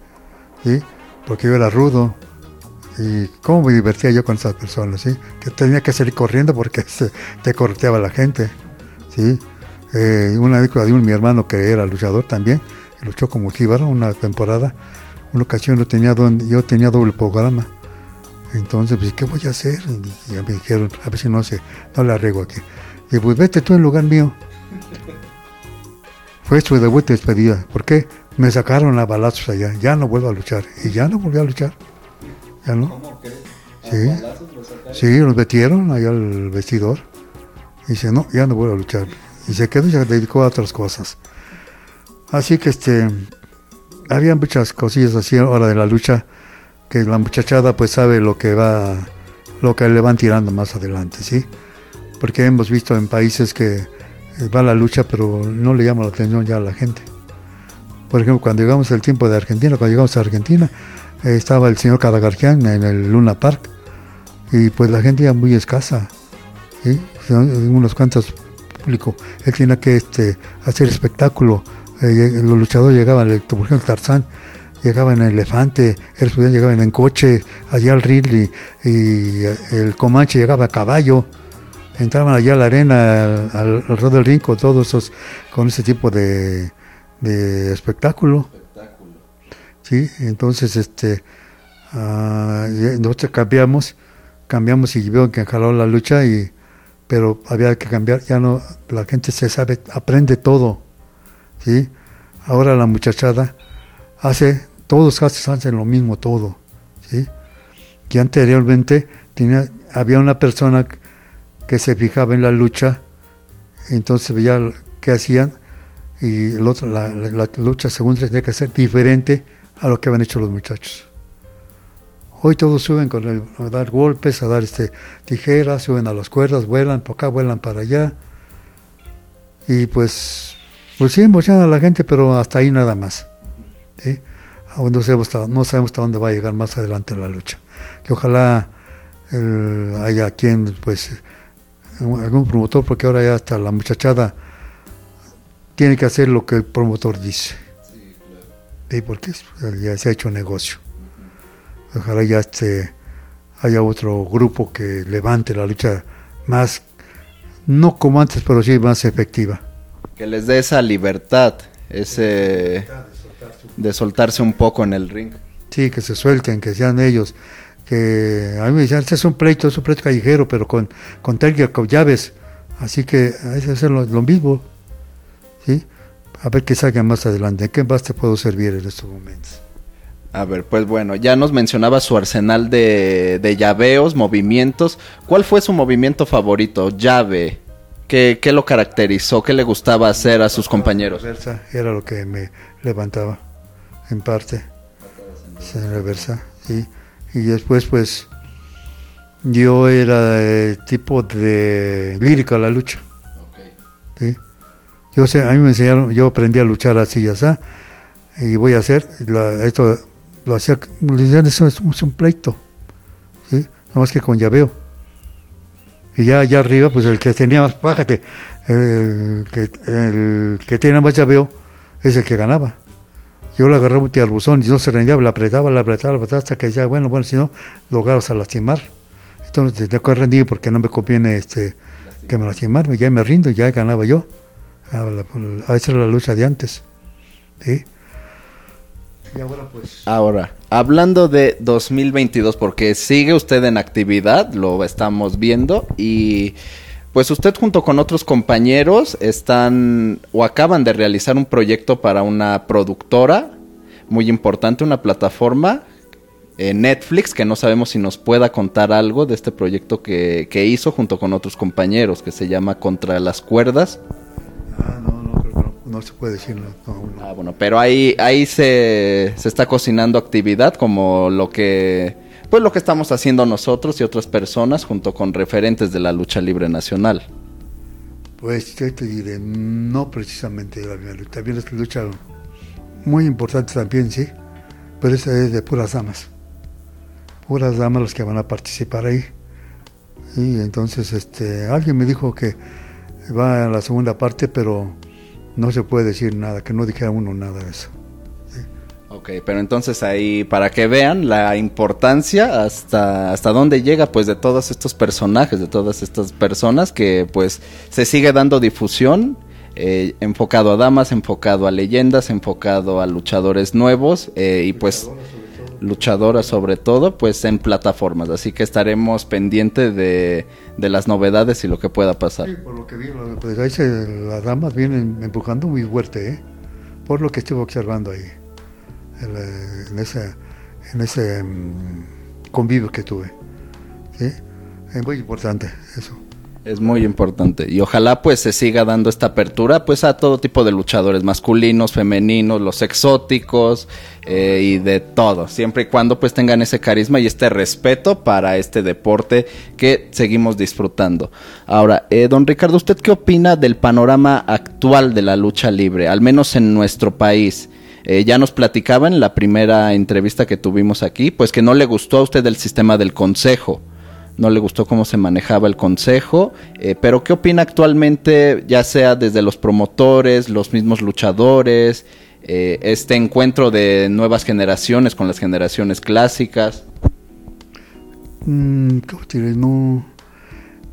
¿sí? Porque yo era rudo. Y cómo me divertía yo con esas personas, ¿sí? Que tenía que salir corriendo porque se, te correteaba la gente, ¿sí? Eh, una anécdota de un mi hermano que era luchador también, luchó como jíbaro una temporada. Una ocasión yo tenía, don- yo tenía doble programa. Entonces, pues, ¿qué voy a hacer? Y me dijeron, a ver si no se, no le arreglo aquí. Y pues vete tú en lugar mío. Fue su debut despedida. ¿Por qué? Me sacaron a balazos allá. Ya no vuelvo a luchar. Y ya no volví a luchar. Ya no. ¿Cómo? Sí. Sí, los metieron allá al vestidor. Y dice, no, ya no vuelvo a luchar. Y se quedó y se dedicó a otras cosas. Así que este, había muchas cosillas así ahora de la lucha, que la muchachada pues sabe lo que va, lo que le van tirando más adelante, ¿sí? Porque hemos visto en países que eh, va la lucha, pero no le llama la atención ya a la gente. Por ejemplo, cuando llegamos al tiempo de Argentina, cuando llegamos a Argentina, estaba el señor Cadagarjian en el Luna Park, y pues la gente ya muy escasa, ¿sí? Unos cuantos público. Él tenía que este, hacer espectáculo. Eh, los luchadores llegaban, el- por ejemplo, Tarzán llegaba en elefante, el estudiante llegaba en coche, allá al Ridley, y eh, el Comanche llegaba a caballo. Entraban allá a la arena, al, al alrededor del ring, con todos esos, con ese tipo de, de espectáculo. Sí, entonces este ah, nosotros cambiamos, cambiamos y veo que jaló la lucha y pero había que cambiar, ya no, la gente se sabe, aprende todo, ¿sí? Ahora la muchachada hace, todos casi hacen lo mismo todo, ¿sí? Que anteriormente tenía, había una persona que se fijaba en la lucha, entonces veía qué hacían y el la, la- la lucha según tenía que ser diferente a lo que habían hecho los muchachos. Hoy todos suben con el- a dar golpes, a dar este, tijeras, suben a las cuerdas, vuelan para acá, vuelan para allá. Y pues, pues sí, emocionan a la gente, pero hasta ahí nada más. ¿sí? Aún no sabemos, hasta, no sabemos hasta dónde va a llegar más adelante la lucha. Que ojalá haya quien, pues, algún promotor, porque ahora ya hasta la muchachada tiene que hacer lo que el promotor dice. Porque es- ya se ha hecho negocio. Ojalá ya este, haya otro grupo que levante la lucha más, no como antes, pero sí más efectiva. Que les dé esa libertad, ese de soltarse un poco en el ring. Sí, que se suelten, que sean ellos. Que a mí me decían, este es un pleito, es un pleito callejero, pero con, con técnica, con llaves. Así que hay que hacer lo, lo mismo. A ver qué salga más adelante. ¿En qué más te puedo servir en estos momentos? A ver, pues bueno, ya nos mencionaba su arsenal de, de llaveos, movimientos. ¿Cuál fue su movimiento favorito? Llave. ¿Qué, qué lo caracterizó? ¿Qué le gustaba hacer a sus compañeros? Reversa era lo que me levantaba, en parte. En reversa, sí. Y después, pues, yo era eh, tipo de lírica a la lucha. Yo a mí me enseñaron, yo aprendí a luchar así y así, y voy a hacer, la- esto lo hacía, eso es, un- pleito, ¿sí? Nada más que con llaveo. Y ya allá arriba, pues el que tenía más, bájate, el que, el tenía más llaveo es el que ganaba. Yo le agarraba un tiarbuzón y no se rendía, le apretaba, le apretaba, le apretaba hasta que decía, bueno, bueno, si no, lograbas a lastimar. Entonces tengo que rendir porque no me conviene este, que me lastimarme, ya me rindo, ya ganaba yo. A, la- a esa era la lucha de antes. ¿sí? Y ahora pues... Ahora, hablando de 2022, porque sigue usted en actividad, lo estamos viendo, y Pues usted junto con otros compañeros están o acaban de realizar un proyecto para una productora muy importante, una plataforma eh, Netflix, que no sabemos si nos pueda contar algo de este proyecto que, que hizo junto con otros compañeros, que se llama Contra las Cuerdas. Ah, no, no, creo que no, no se puede decir. No, no. Ah, bueno, pero ahí, ahí se, se está cocinando actividad como lo que, pues lo que estamos haciendo nosotros y otras personas junto con referentes de la lucha libre nacional. Pues yo te diré, no precisamente la misma lucha, también es lucha muy importante también, sí, pero esa es de puras damas, puras damas las que van a participar ahí. Y entonces este, alguien me dijo que va a la segunda parte, pero no se puede decir nada, que no dijera uno nada de eso. Ok, pero entonces ahí para que vean la importancia hasta hasta dónde llega pues de todos estos personajes, de todas estas personas que pues se sigue dando difusión eh, enfocado a damas, enfocado a leyendas, enfocado a luchadores nuevos eh, y pues luchadoras sobre todo pues en plataformas, así que estaremos pendientes de, de las novedades y lo que pueda pasar. Sí, por lo que vi, pues las damas vienen empujando muy fuerte, ¿eh? por lo que estuve observando ahí, en, ese, en ese mm, convivio que tuve. Es muy importante eso. Es muy importante y ojalá pues se siga dando esta apertura pues a todo tipo de luchadores masculinos, femeninos, los exóticos eh, y de todo, siempre y cuando pues tengan ese carisma y este respeto para este deporte que seguimos disfrutando. Ahora, eh, don Ricardo, ¿usted qué opina del panorama actual de la lucha libre, al menos en nuestro país? Eh, ya nos platicaba en la primera entrevista que tuvimos aquí, pues que no le gustó a usted el sistema del consejo no le gustó cómo se manejaba el consejo, eh, pero ¿qué opina actualmente, ya sea desde los promotores, los mismos luchadores, eh, este encuentro de nuevas generaciones con las generaciones clásicas? Mm. No,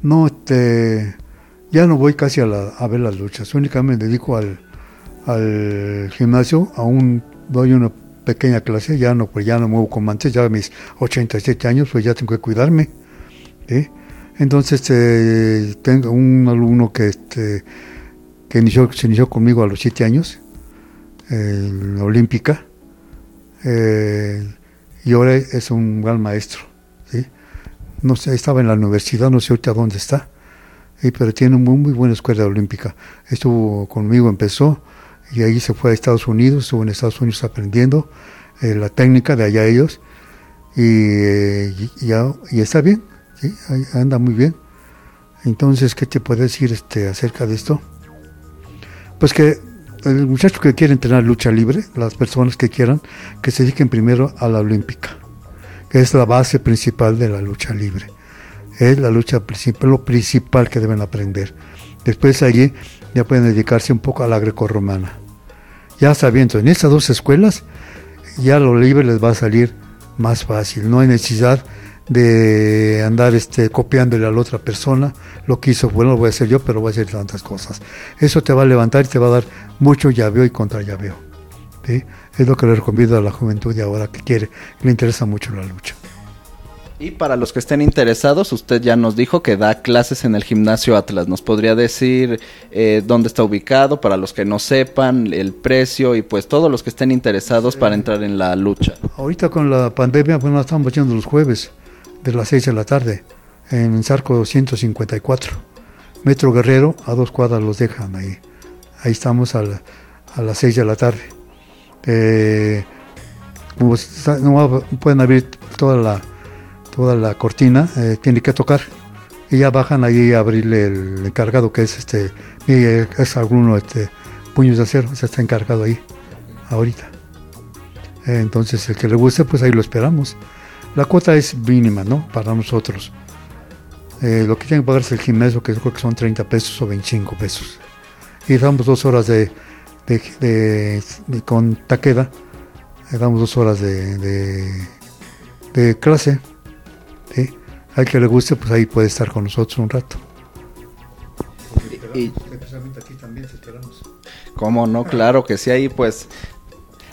no, este, ya no voy casi a, la- a ver las luchas, únicamente me dedico al, gimnasio, aún doy una pequeña clase, ya no, pues ya no muevo como antes, ya a mis 87 años, pues ya tengo que cuidarme. Entonces eh, tengo un alumno que, este, se inició conmigo a los 7 años, en la Olímpica, eh, y ahora es un gran maestro. No sé, estaba en la universidad, no sé ahorita dónde está, pero tiene muy, muy buena escuela olímpica. Estuvo conmigo, empezó, y ahí se fue a Estados Unidos, estuvo en Estados Unidos aprendiendo eh, la técnica de allá ellos, y, eh, está bien, ¿sí? Anda muy bien. Entonces, ¿qué te puedo decir este, acerca de esto? Pues que el muchacho que quiere entrenar lucha libre, las personas que quieran, que se dediquen primero a la olímpica, que es la base principal de la lucha libre. Es la lucha principal, lo principal que deben aprender. Después allí ya pueden dedicarse un poco a la grecorromana. Ya sabiendo, en estas dos escuelas, ya lo libre les va a salir más fácil. No hay necesidad de andar este, copiándole a la otra persona lo que hizo. Bueno, lo voy a hacer yo, pero voy a hacer tantas cosas. Eso te va a levantar y te va a dar mucho llaveo y contra llaveo. ¿sí? Es lo que le recomiendo a la juventud de ahora que quiere, que le interesa mucho la lucha. Y para los que estén interesados, usted ya nos dijo que da clases en el gimnasio Atlas. ¿Nos podría decir eh, dónde está ubicado para los que no sepan, el precio y pues todos los que estén interesados para entrar en la lucha? Ahorita con la pandemia, bueno, estamos yendo los jueves de las 6 de la tarde en Zarco 154. Metro Guerrero, a dos cuadras los dejan ahí. Ahí estamos a, a las 6 de la tarde. Eh, como no pueden abrir toda la, toda la cortina, eh, tiene que tocar. Y ya bajan ahí a abrirle el encargado que es este, es alguno este, puños de acero, se está encargado ahí, ahorita. Entonces, el que le guste, pues ahí lo esperamos. La cuota es mínima, ¿no? Para nosotros. Eh, lo que tienen que pagar es el gimnasio, que yo creo que son 30 pesos o 25 pesos. Y damos dos horas de, de, de- de- con taqueda, eh, damos dos horas de, de, de clase. ¿sí? Al que le guste, pues ahí puede estar con nosotros un rato. Y- Especialmente aquí también te esperamos. ¿Cómo no? Claro que sí, ahí pues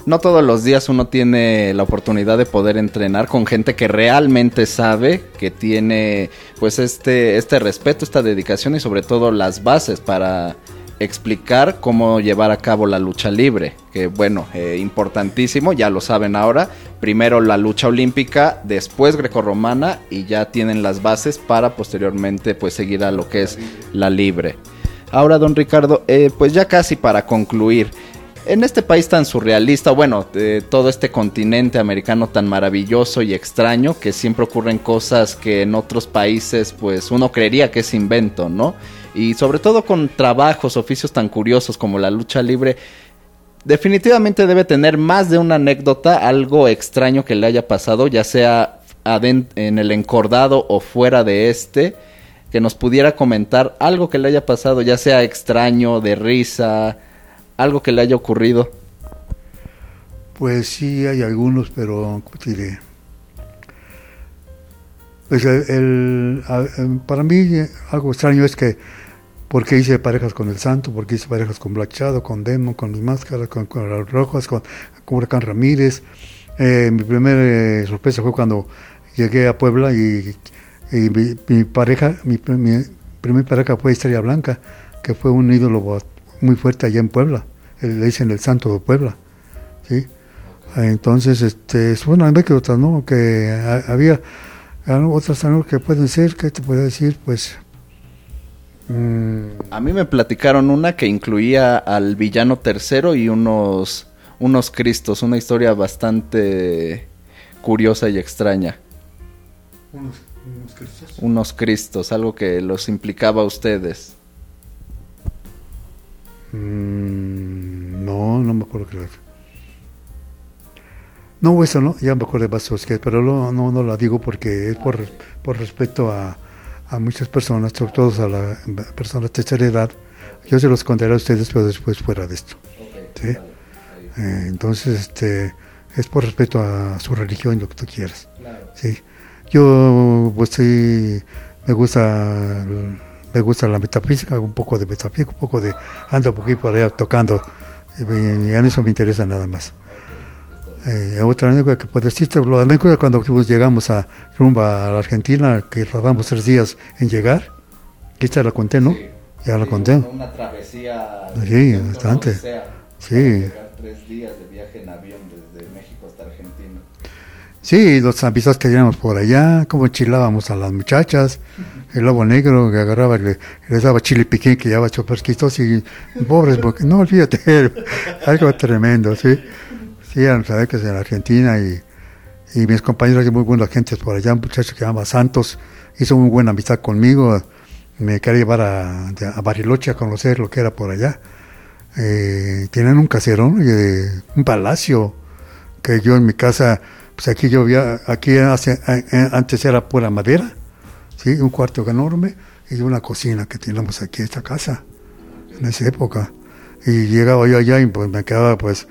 no todos los días uno tiene la oportunidad de poder entrenar con gente que realmente sabe, que tiene pues este, este respeto, esta dedicación y sobre todo las bases para explicar cómo llevar a cabo la lucha libre, que bueno, eh, importantísimo, ya lo saben ahora, primero la lucha olímpica, después grecorromana y ya tienen las bases para posteriormente pues seguir a lo que es la libre. Ahora, don Ricardo, eh, pues ya casi para concluir, en este país tan surrealista, bueno, todo este continente americano tan maravilloso y extraño, que siempre ocurren cosas que en otros países pues uno creería que es invento, ¿no? Y sobre todo con trabajos, oficios tan curiosos como la lucha libre, definitivamente debe tener más de una anécdota, algo extraño que le haya pasado, ya sea en el encordado o fuera de este, que nos pudiera comentar algo que le haya pasado, ya sea extraño, de risa, algo que le haya ocurrido. Pues sí, hay algunos, pero diré? Pues el, para mí algo extraño es que porque hice parejas con el Santo, porque hice parejas con Black con Demo, con Los Máscaras, con, con las Rojas, con, con Huracán Ramírez. Eh, mi primera eh, sorpresa fue cuando llegué a Puebla y, mi, pareja, mi, mi primera pareja fue Estrella Blanca, que fue un ídolo muy fuerte allá en Puebla. Le dicen el Santo de Puebla. ¿sí? Entonces, este, bueno, hay que otras, ¿no? Que había otras que pueden ser, ¿qué te puedo decir? Pues. Mm, A mí me platicaron una que incluía al villano tercero y unos, unos cristos, una historia bastante curiosa y extraña. Unos, unos cristos. Unos cristos, algo que los implicaba a ustedes. Mm, no, no me acuerdo qué No, eso no, ya me acuerdo de Bastos, pero no, no, no la digo porque es por, por respeto a, a muchas personas, sobre todo a las personas de tercera edad. Yo se los contaré a ustedes, pero después fuera de esto. ¿sí? Eh, entonces, este, es por respeto a su religión, lo que tú quieras. ¿sí? Yo, pues sí, me gusta me gusta la metafísica, un poco de metafísica, un poco de ando un poquito por allá tocando, y, en eso me interesa nada más. Eh, otra anécdota que puedo decirte, la anécdota cuando llegamos a rumba a la Argentina, que rodamos tres días en llegar, que esta la conté, ¿no? ya la conté. Una travesía. Sí, bastante. Sí. Tres días de viaje en avión desde México hasta Argentina. Sí, los amistades que teníamos por allá, cómo chilábamos a las muchachas, el lobo negro que agarraba, le, les daba chile piquín que llevaba chopersquitos y pobres, porque no olvídate, algo tremendo, sí. Sí, saber que en Argentina y, y mis compañeros, muy buenas gentes por allá, un muchacho que se llama Santos, hizo muy buena amistad conmigo, me quería llevar a, a Bariloche a conocer lo que era por allá. Eh, tienen un caserón, eh, un palacio, que yo en mi casa, pues aquí yo había, aquí hace, eh, antes era pura madera, un cuarto enorme y una cocina que teníamos aquí en esta casa, en esa época. Y llegaba yo allá y pues me quedaba pues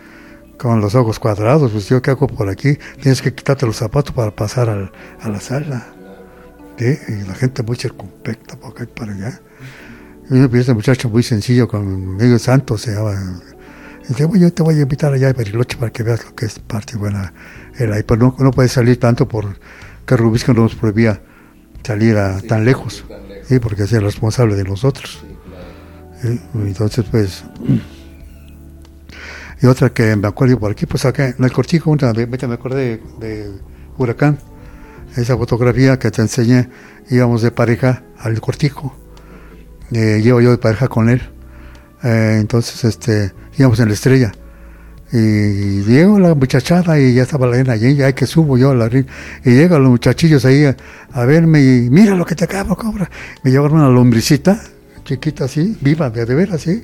con los ojos cuadrados, pues yo qué hago por aquí, tienes que quitarte los zapatos para pasar al, a la sala. Y la gente muy circunspecta por acá y para allá. Y yo este muchacho muy sencillo, con medio santo, se llama. Y dice, yo te voy a invitar allá a Bariloche para que veas lo que es parte buena. Era pero no, no puedes salir tanto porque Rubisco no nos prohibía salir a, tan lejos, ¿sí? porque es el responsable de nosotros. Entonces, pues. Y otra que me acuerdo por aquí, pues acá en el cortijo, una vez me acordé de, Huracán, esa fotografía que te enseñé, íbamos de pareja al cortijo, eh, llevo yo de pareja con él, eh, entonces este, íbamos en la estrella. Y llegó la muchachada y ya estaba la arena allí, ya que subo yo a la ring. Y llegan los muchachillos ahí a, verme y mira lo que te acabo, cobra. Me llevaron una lombricita, chiquita así, viva, de, de ver así.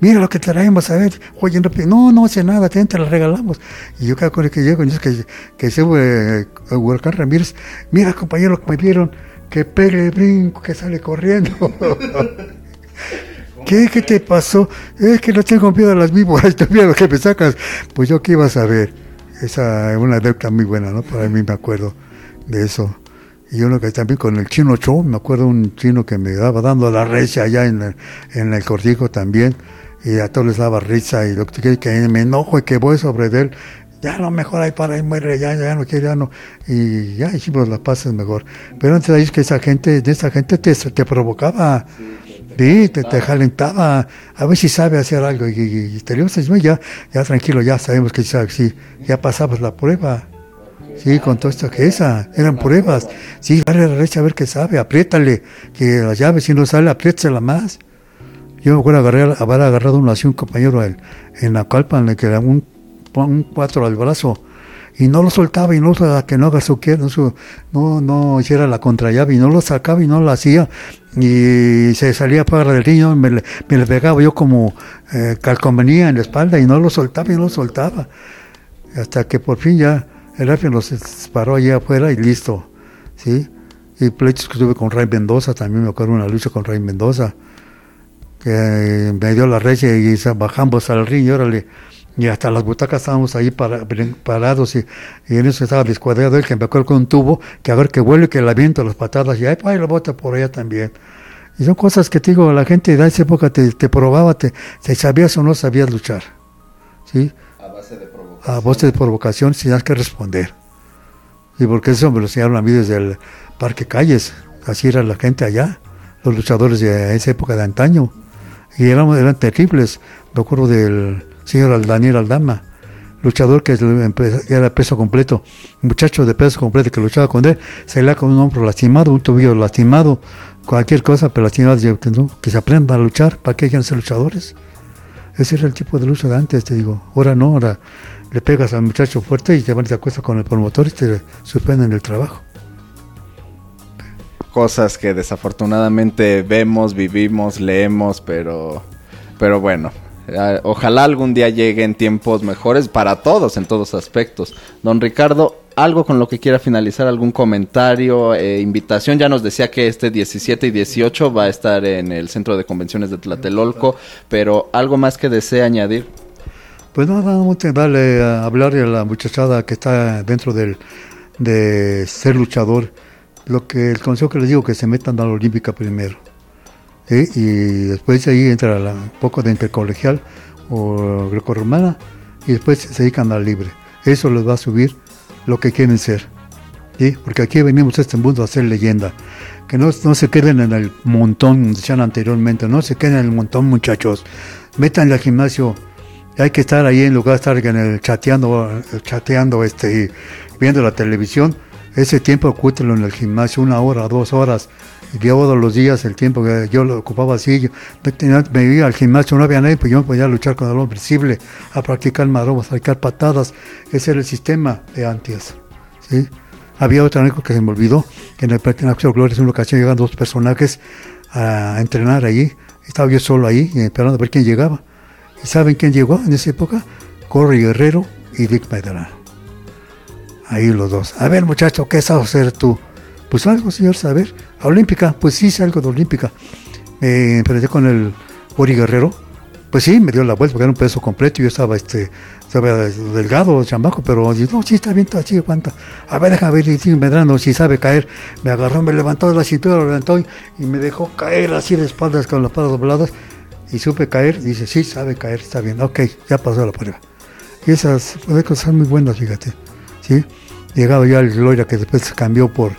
Mira lo que traemos, a ver, oye, no, no hace nada, te, te la regalamos. Y yo cada que llego, y es que, que se eh, Huracán Ramírez, mira compañero, que me vieron, que pegue brinco, que sale corriendo. ¿Qué, ¿Qué te pasó? Es que no tengo miedo a las víboras, te miedo que me sacas. Pues yo qué iba a saber. Esa es una anécdota muy buena, ¿no? Para mí me acuerdo de eso. Y uno que también con el chino Cho, me acuerdo un chino que me daba dando la recha allá en el, en el cortijo también. y a todos les daba risa y lo que, que me enojo y que voy sobre él ya no, mejor ahí para ahí muere, ya, ya no quiere, ya no. Y ya hicimos las paces mejor. Pero antes ahí es que esa gente, de esa gente te, te provocaba. Te, te, jalentaba, a ver si sabe hacer algo. Y, y, y te ya, ya tranquilo, ya sabemos que sabe, sí, ya pasamos la prueba. Sí, con todo esto que esa, eran pruebas. Sí, dale la derecha a ver qué sabe, apriétale, que la llave si no sale, apriétela más. Yo me acuerdo agarrar, haber agarrado uno así un compañero en, en la calpa, en el que un un cuatro al brazo y no lo soltaba y no lo que no haga su no, no hiciera la contrallave y no lo sacaba y no lo hacía. Y se salía para el niño me, me le pegaba yo como eh, calcomanía en la espalda y no lo soltaba y no lo soltaba. Hasta que por fin ya el árbitro nos disparó allá afuera y listo sí y pleitos que tuve con Ray Mendoza también me acuerdo una lucha con Ray Mendoza que me dio la recha y bajamos al ring y órale y hasta las butacas estábamos ahí para, parados y, en eso estaba descuadrado él que me acuerdo con un tubo que a ver que vuelve que la viento las patadas y ahí pues, la bota por allá también y son cosas que te digo la gente de esa época te, te probaba te, te, sabías o no sabías luchar ¿sí? a base de provocación. A base de provocación tenías que responder. Y porque eso me lo enseñaron a mí desde el Parque Calles así era la gente allá los luchadores de esa época de antaño. Y eran, eran terribles. Me acuerdo del señor Daniel Aldama, luchador que era peso completo, muchacho de peso completo que luchaba con él, salía con un hombro lastimado, un tobillo lastimado, cualquier cosa, pero lastimado, que se aprendan a luchar, ¿para que quieran ser luchadores? Ese era el tipo de lucha de antes, te digo. Ahora no, ahora le pegas al muchacho fuerte y te van y te acuestas con el promotor y te suspenden el trabajo. Cosas que desafortunadamente vemos, vivimos, leemos, pero, pero bueno, ojalá algún día lleguen tiempos mejores para todos en todos aspectos. Don Ricardo, algo con lo que quiera finalizar, algún comentario, eh, invitación. Ya nos decía que este 17 y 18 va a estar en el Centro de Convenciones de Tlatelolco, pero algo más que desea añadir. Pues no, vamos a darle a hablar a la muchachada que está dentro del, de ser luchador. Lo que el consejo que les digo que se metan a la Olímpica primero y después ahí entra un poco de intercolegial o grecorromana y después se dedican al libre. Eso les va a subir lo que quieren ser. ¿sí? Porque aquí venimos a este mundo a hacer leyenda. Que no, no se queden en el montón, decían anteriormente, no se queden en el montón muchachos. Metan al gimnasio. Hay que estar ahí en lugar de estar en el chateando, chateando este, viendo la televisión. Ese tiempo ocútelo en el gimnasio, una hora, dos horas y todos los días el tiempo que yo lo ocupaba así, yo me iba al gimnasio, no había nadie, pues yo me podía luchar con el hombre visible, a practicar maromos, a practicar patadas, ese era el sistema de antes, ¿sí? Había otra anécdota que se me olvidó, que en el Parque Gloria en una ocasión llegaban dos personajes a entrenar allí, estaba yo solo ahí, esperando a ver quién llegaba, y ¿saben quién llegó en esa época? Corey Guerrero y Dick Medrano. Ahí los dos. A ver, muchacho, ¿qué sabes hacer tú? Pues algo, señor, saber. Olímpica, pues sí, algo de Olímpica. Me enfrenté con el Ori Guerrero. Pues sí, me dio la vuelta porque era un peso completo. Yo estaba, este, estaba delgado, chambaco, pero no, sí está bien, así aguanta. A ver, déjame ver si Medrano, si sabe caer. Me agarró, me levantó de la cintura, lo levantó y, me dejó caer así de espaldas con las patas dobladas. Y supe caer. dice, sí, sabe caer, está bien. Ok, ya pasó la prueba. Y esas cosas muy buenas, fíjate. ¿sí? Llegaba ya el Gloria que después cambió por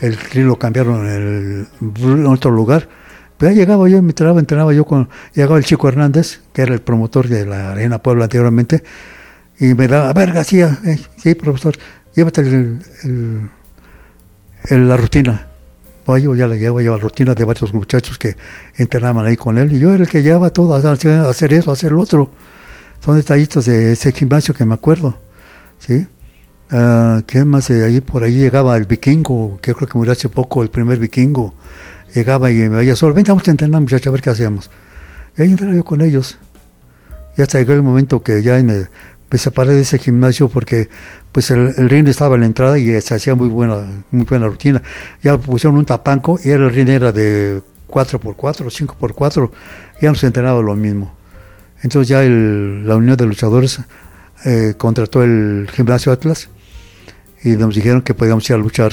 el río lo cambiaron en, otro lugar. Pero ya llegaba yo, me entrenaba, entrenaba yo con, llegaba el chico Hernández, que era el promotor de la Arena Puebla anteriormente, y me daba, a ver, García, eh, sí, profesor, llévate el, la rutina. Yo ya le llevaba la rutina de varios muchachos que entrenaban ahí con él, y yo era el que llevaba todo, hacer eso, hacer lo otro. Son detallitos de ese gimnasio que me acuerdo, ¿sí? Uh, ¿Qué más? Eh, ahí por ahí llegaba el vikingo, que creo que murió hace poco, el primer vikingo. Llegaba y me veía solo, ven, vamos a entrenar muchachos, a ver qué hacemos. Y ahí entraba yo con ellos. Y hasta llegó el momento que ya me, me separé de ese gimnasio porque pues el, el, ring estaba en la entrada y se hacía muy buena, muy buena rutina. Ya pusieron un tapanco y el ring era de 4x4, 5x4, ya nos entrenaba lo mismo. Entonces ya el, la Unión de Luchadores eh, contrató el gimnasio Atlas y nos dijeron que podíamos ir a luchar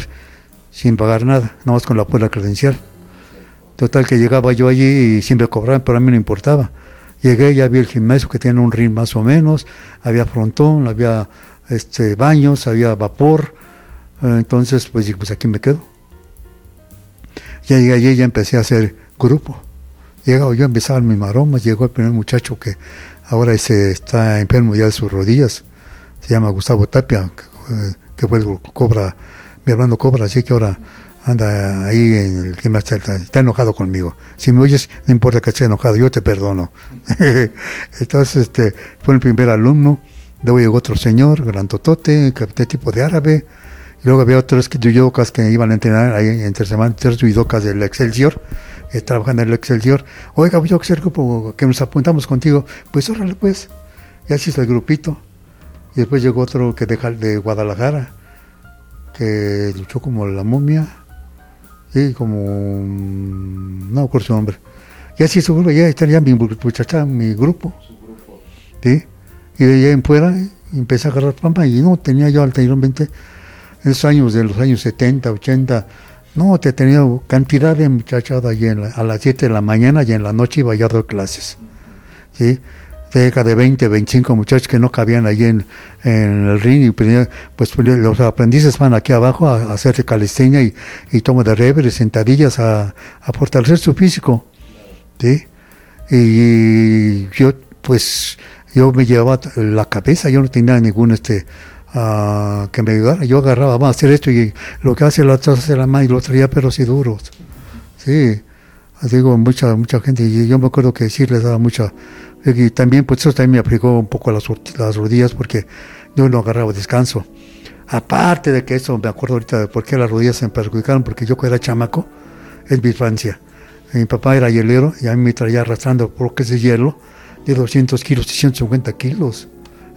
sin pagar nada, nada más con la pura credencial. Total que llegaba yo allí y siempre cobraban, pero a mí no importaba. Llegué, ya vi el gimnasio que tiene un ring más o menos, había frontón, había este, baños, había vapor, eh, entonces pues dije, pues aquí me quedo. Ya llegué allí, ya empecé a hacer grupo. Llegaba yo, empezaba mis maromas, llegó el primer muchacho que ahora ese está enfermo ya de sus rodillas, se llama Gustavo Tapia, que, que fue el Cobra, mi hermano Cobra, así que ahora anda ahí en el gimnasio, está, está enojado conmigo. Si me oyes, no importa que esté enojado, yo te perdono. Entonces, este, fue el primer alumno, luego llegó otro señor, grandotote, de tipo de árabe, luego había otros yuyocas que iban a entrenar ahí entre semana, tres yuyocas del Excelsior, eh, trabajando en el Excelsior. Oiga, yo que grupo que nos apuntamos contigo, pues órale pues, y así es el grupito. Y después llegó otro que de, de Guadalajara, que luchó como la momia, y como, no me acuerdo su nombre. Y así su grupo, ya tenía mi muchacha, mi grupo. ¿sí? Y de allá en fuera empecé a agarrar pampa y no tenía yo anteriormente, en esos años de los años 70, 80, no, te tenía cantidad de muchachada allí a las 7 de la mañana y en la noche iba ya a dar clases. ¿sí? Cerca de 20, 25 muchachos que no cabían allí en, el ring y pues, los aprendices van aquí abajo a, hacer calistenia y, y toma de rever y sentadillas a, fortalecer su físico. ¿sí? Y yo pues yo me llevaba la cabeza, yo no tenía ningún este uh, que me ayudara, yo agarraba, vamos a hacer esto y lo que hace la otra hace la mano y lo traía pero así duros. Sí, digo, mucha, mucha gente, y yo me acuerdo que sí les daba mucha y también, pues eso también me aplicó un poco las, las rodillas porque yo no agarraba descanso. Aparte de que eso, me acuerdo ahorita de por qué las rodillas se me perjudicaron, porque yo cuando era chamaco, en mi infancia, mi papá era hielero y a mí me traía arrastrando bloques de hielo de 200 kilos y 150 kilos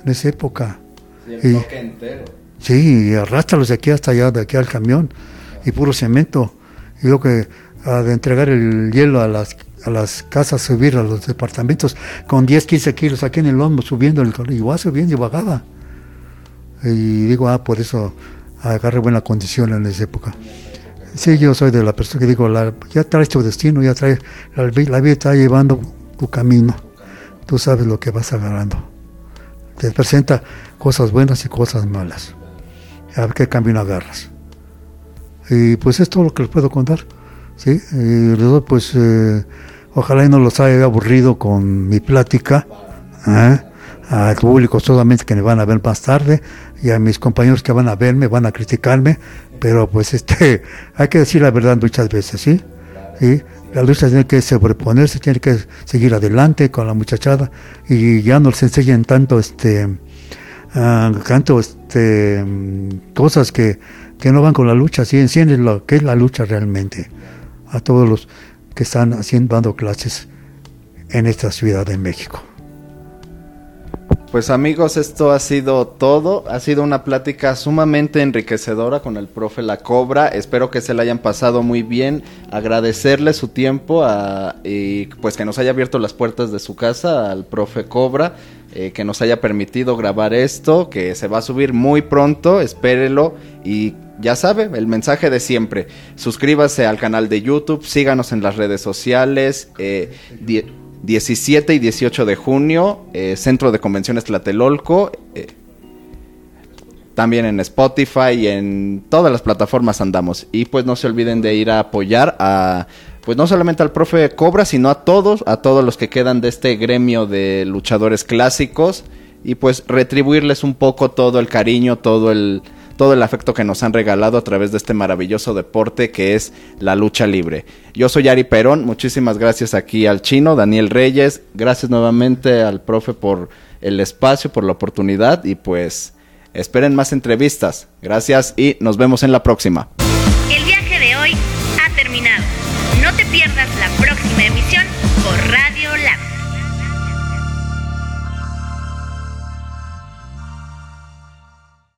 en esa época. Sí, y, entero. Sí, y arrástralos de aquí hasta allá, de aquí al camión, y puro cemento. Y luego que de entregar el hielo a las a las casas, subir a los departamentos con 10, 15 kilos aquí en el lomo, subiendo el va subiendo y bajaba. Y digo, ah, por eso agarré buena condición en esa época. Sí, yo soy de la persona que digo, ya traes tu destino, ya traes, la, la, vida está llevando tu camino. Tú sabes lo que vas agarrando. Te presenta cosas buenas y cosas malas. A ver qué camino agarras. Y pues es todo lo que les puedo contar. ¿Sí? Y luego, pues, eh, Ojalá y no los haya aburrido con mi plática. ¿eh? Al público solamente que me van a ver más tarde y a mis compañeros que van a verme, van a criticarme, pero pues este, hay que decir la verdad muchas veces, ¿sí? ¿Sí? La lucha tiene que sobreponerse, tiene que seguir adelante con la muchachada y ya no les enseñen tanto este, uh, tanto este, cosas que, que no van con la lucha, sí, enseñen lo que es la lucha realmente a todos los que están haciendo clases en esta ciudad de México. Pues amigos, esto ha sido todo. Ha sido una plática sumamente enriquecedora con el profe La Cobra. Espero que se la hayan pasado muy bien. Agradecerle su tiempo y pues que nos haya abierto las puertas de su casa al profe Cobra. Eh, que nos haya permitido grabar esto, que se va a subir muy pronto, espérelo y ya sabe, el mensaje de siempre. Suscríbase al canal de YouTube, síganos en las redes sociales. 17 eh, y 18 de junio, eh, Centro de Convenciones Tlatelolco. también en Spotify y en todas las plataformas andamos. Y pues no se olviden de ir a apoyar a pues no solamente al profe Cobra, sino a todos, a todos los que quedan de este gremio de luchadores clásicos y pues retribuirles un poco todo el cariño, todo el todo el afecto que nos han regalado a través de este maravilloso deporte que es la lucha libre. Yo soy Ari Perón, muchísimas gracias aquí al chino, Daniel Reyes, gracias nuevamente al profe por el espacio, por la oportunidad y pues esperen más entrevistas. Gracias y nos vemos en la próxima.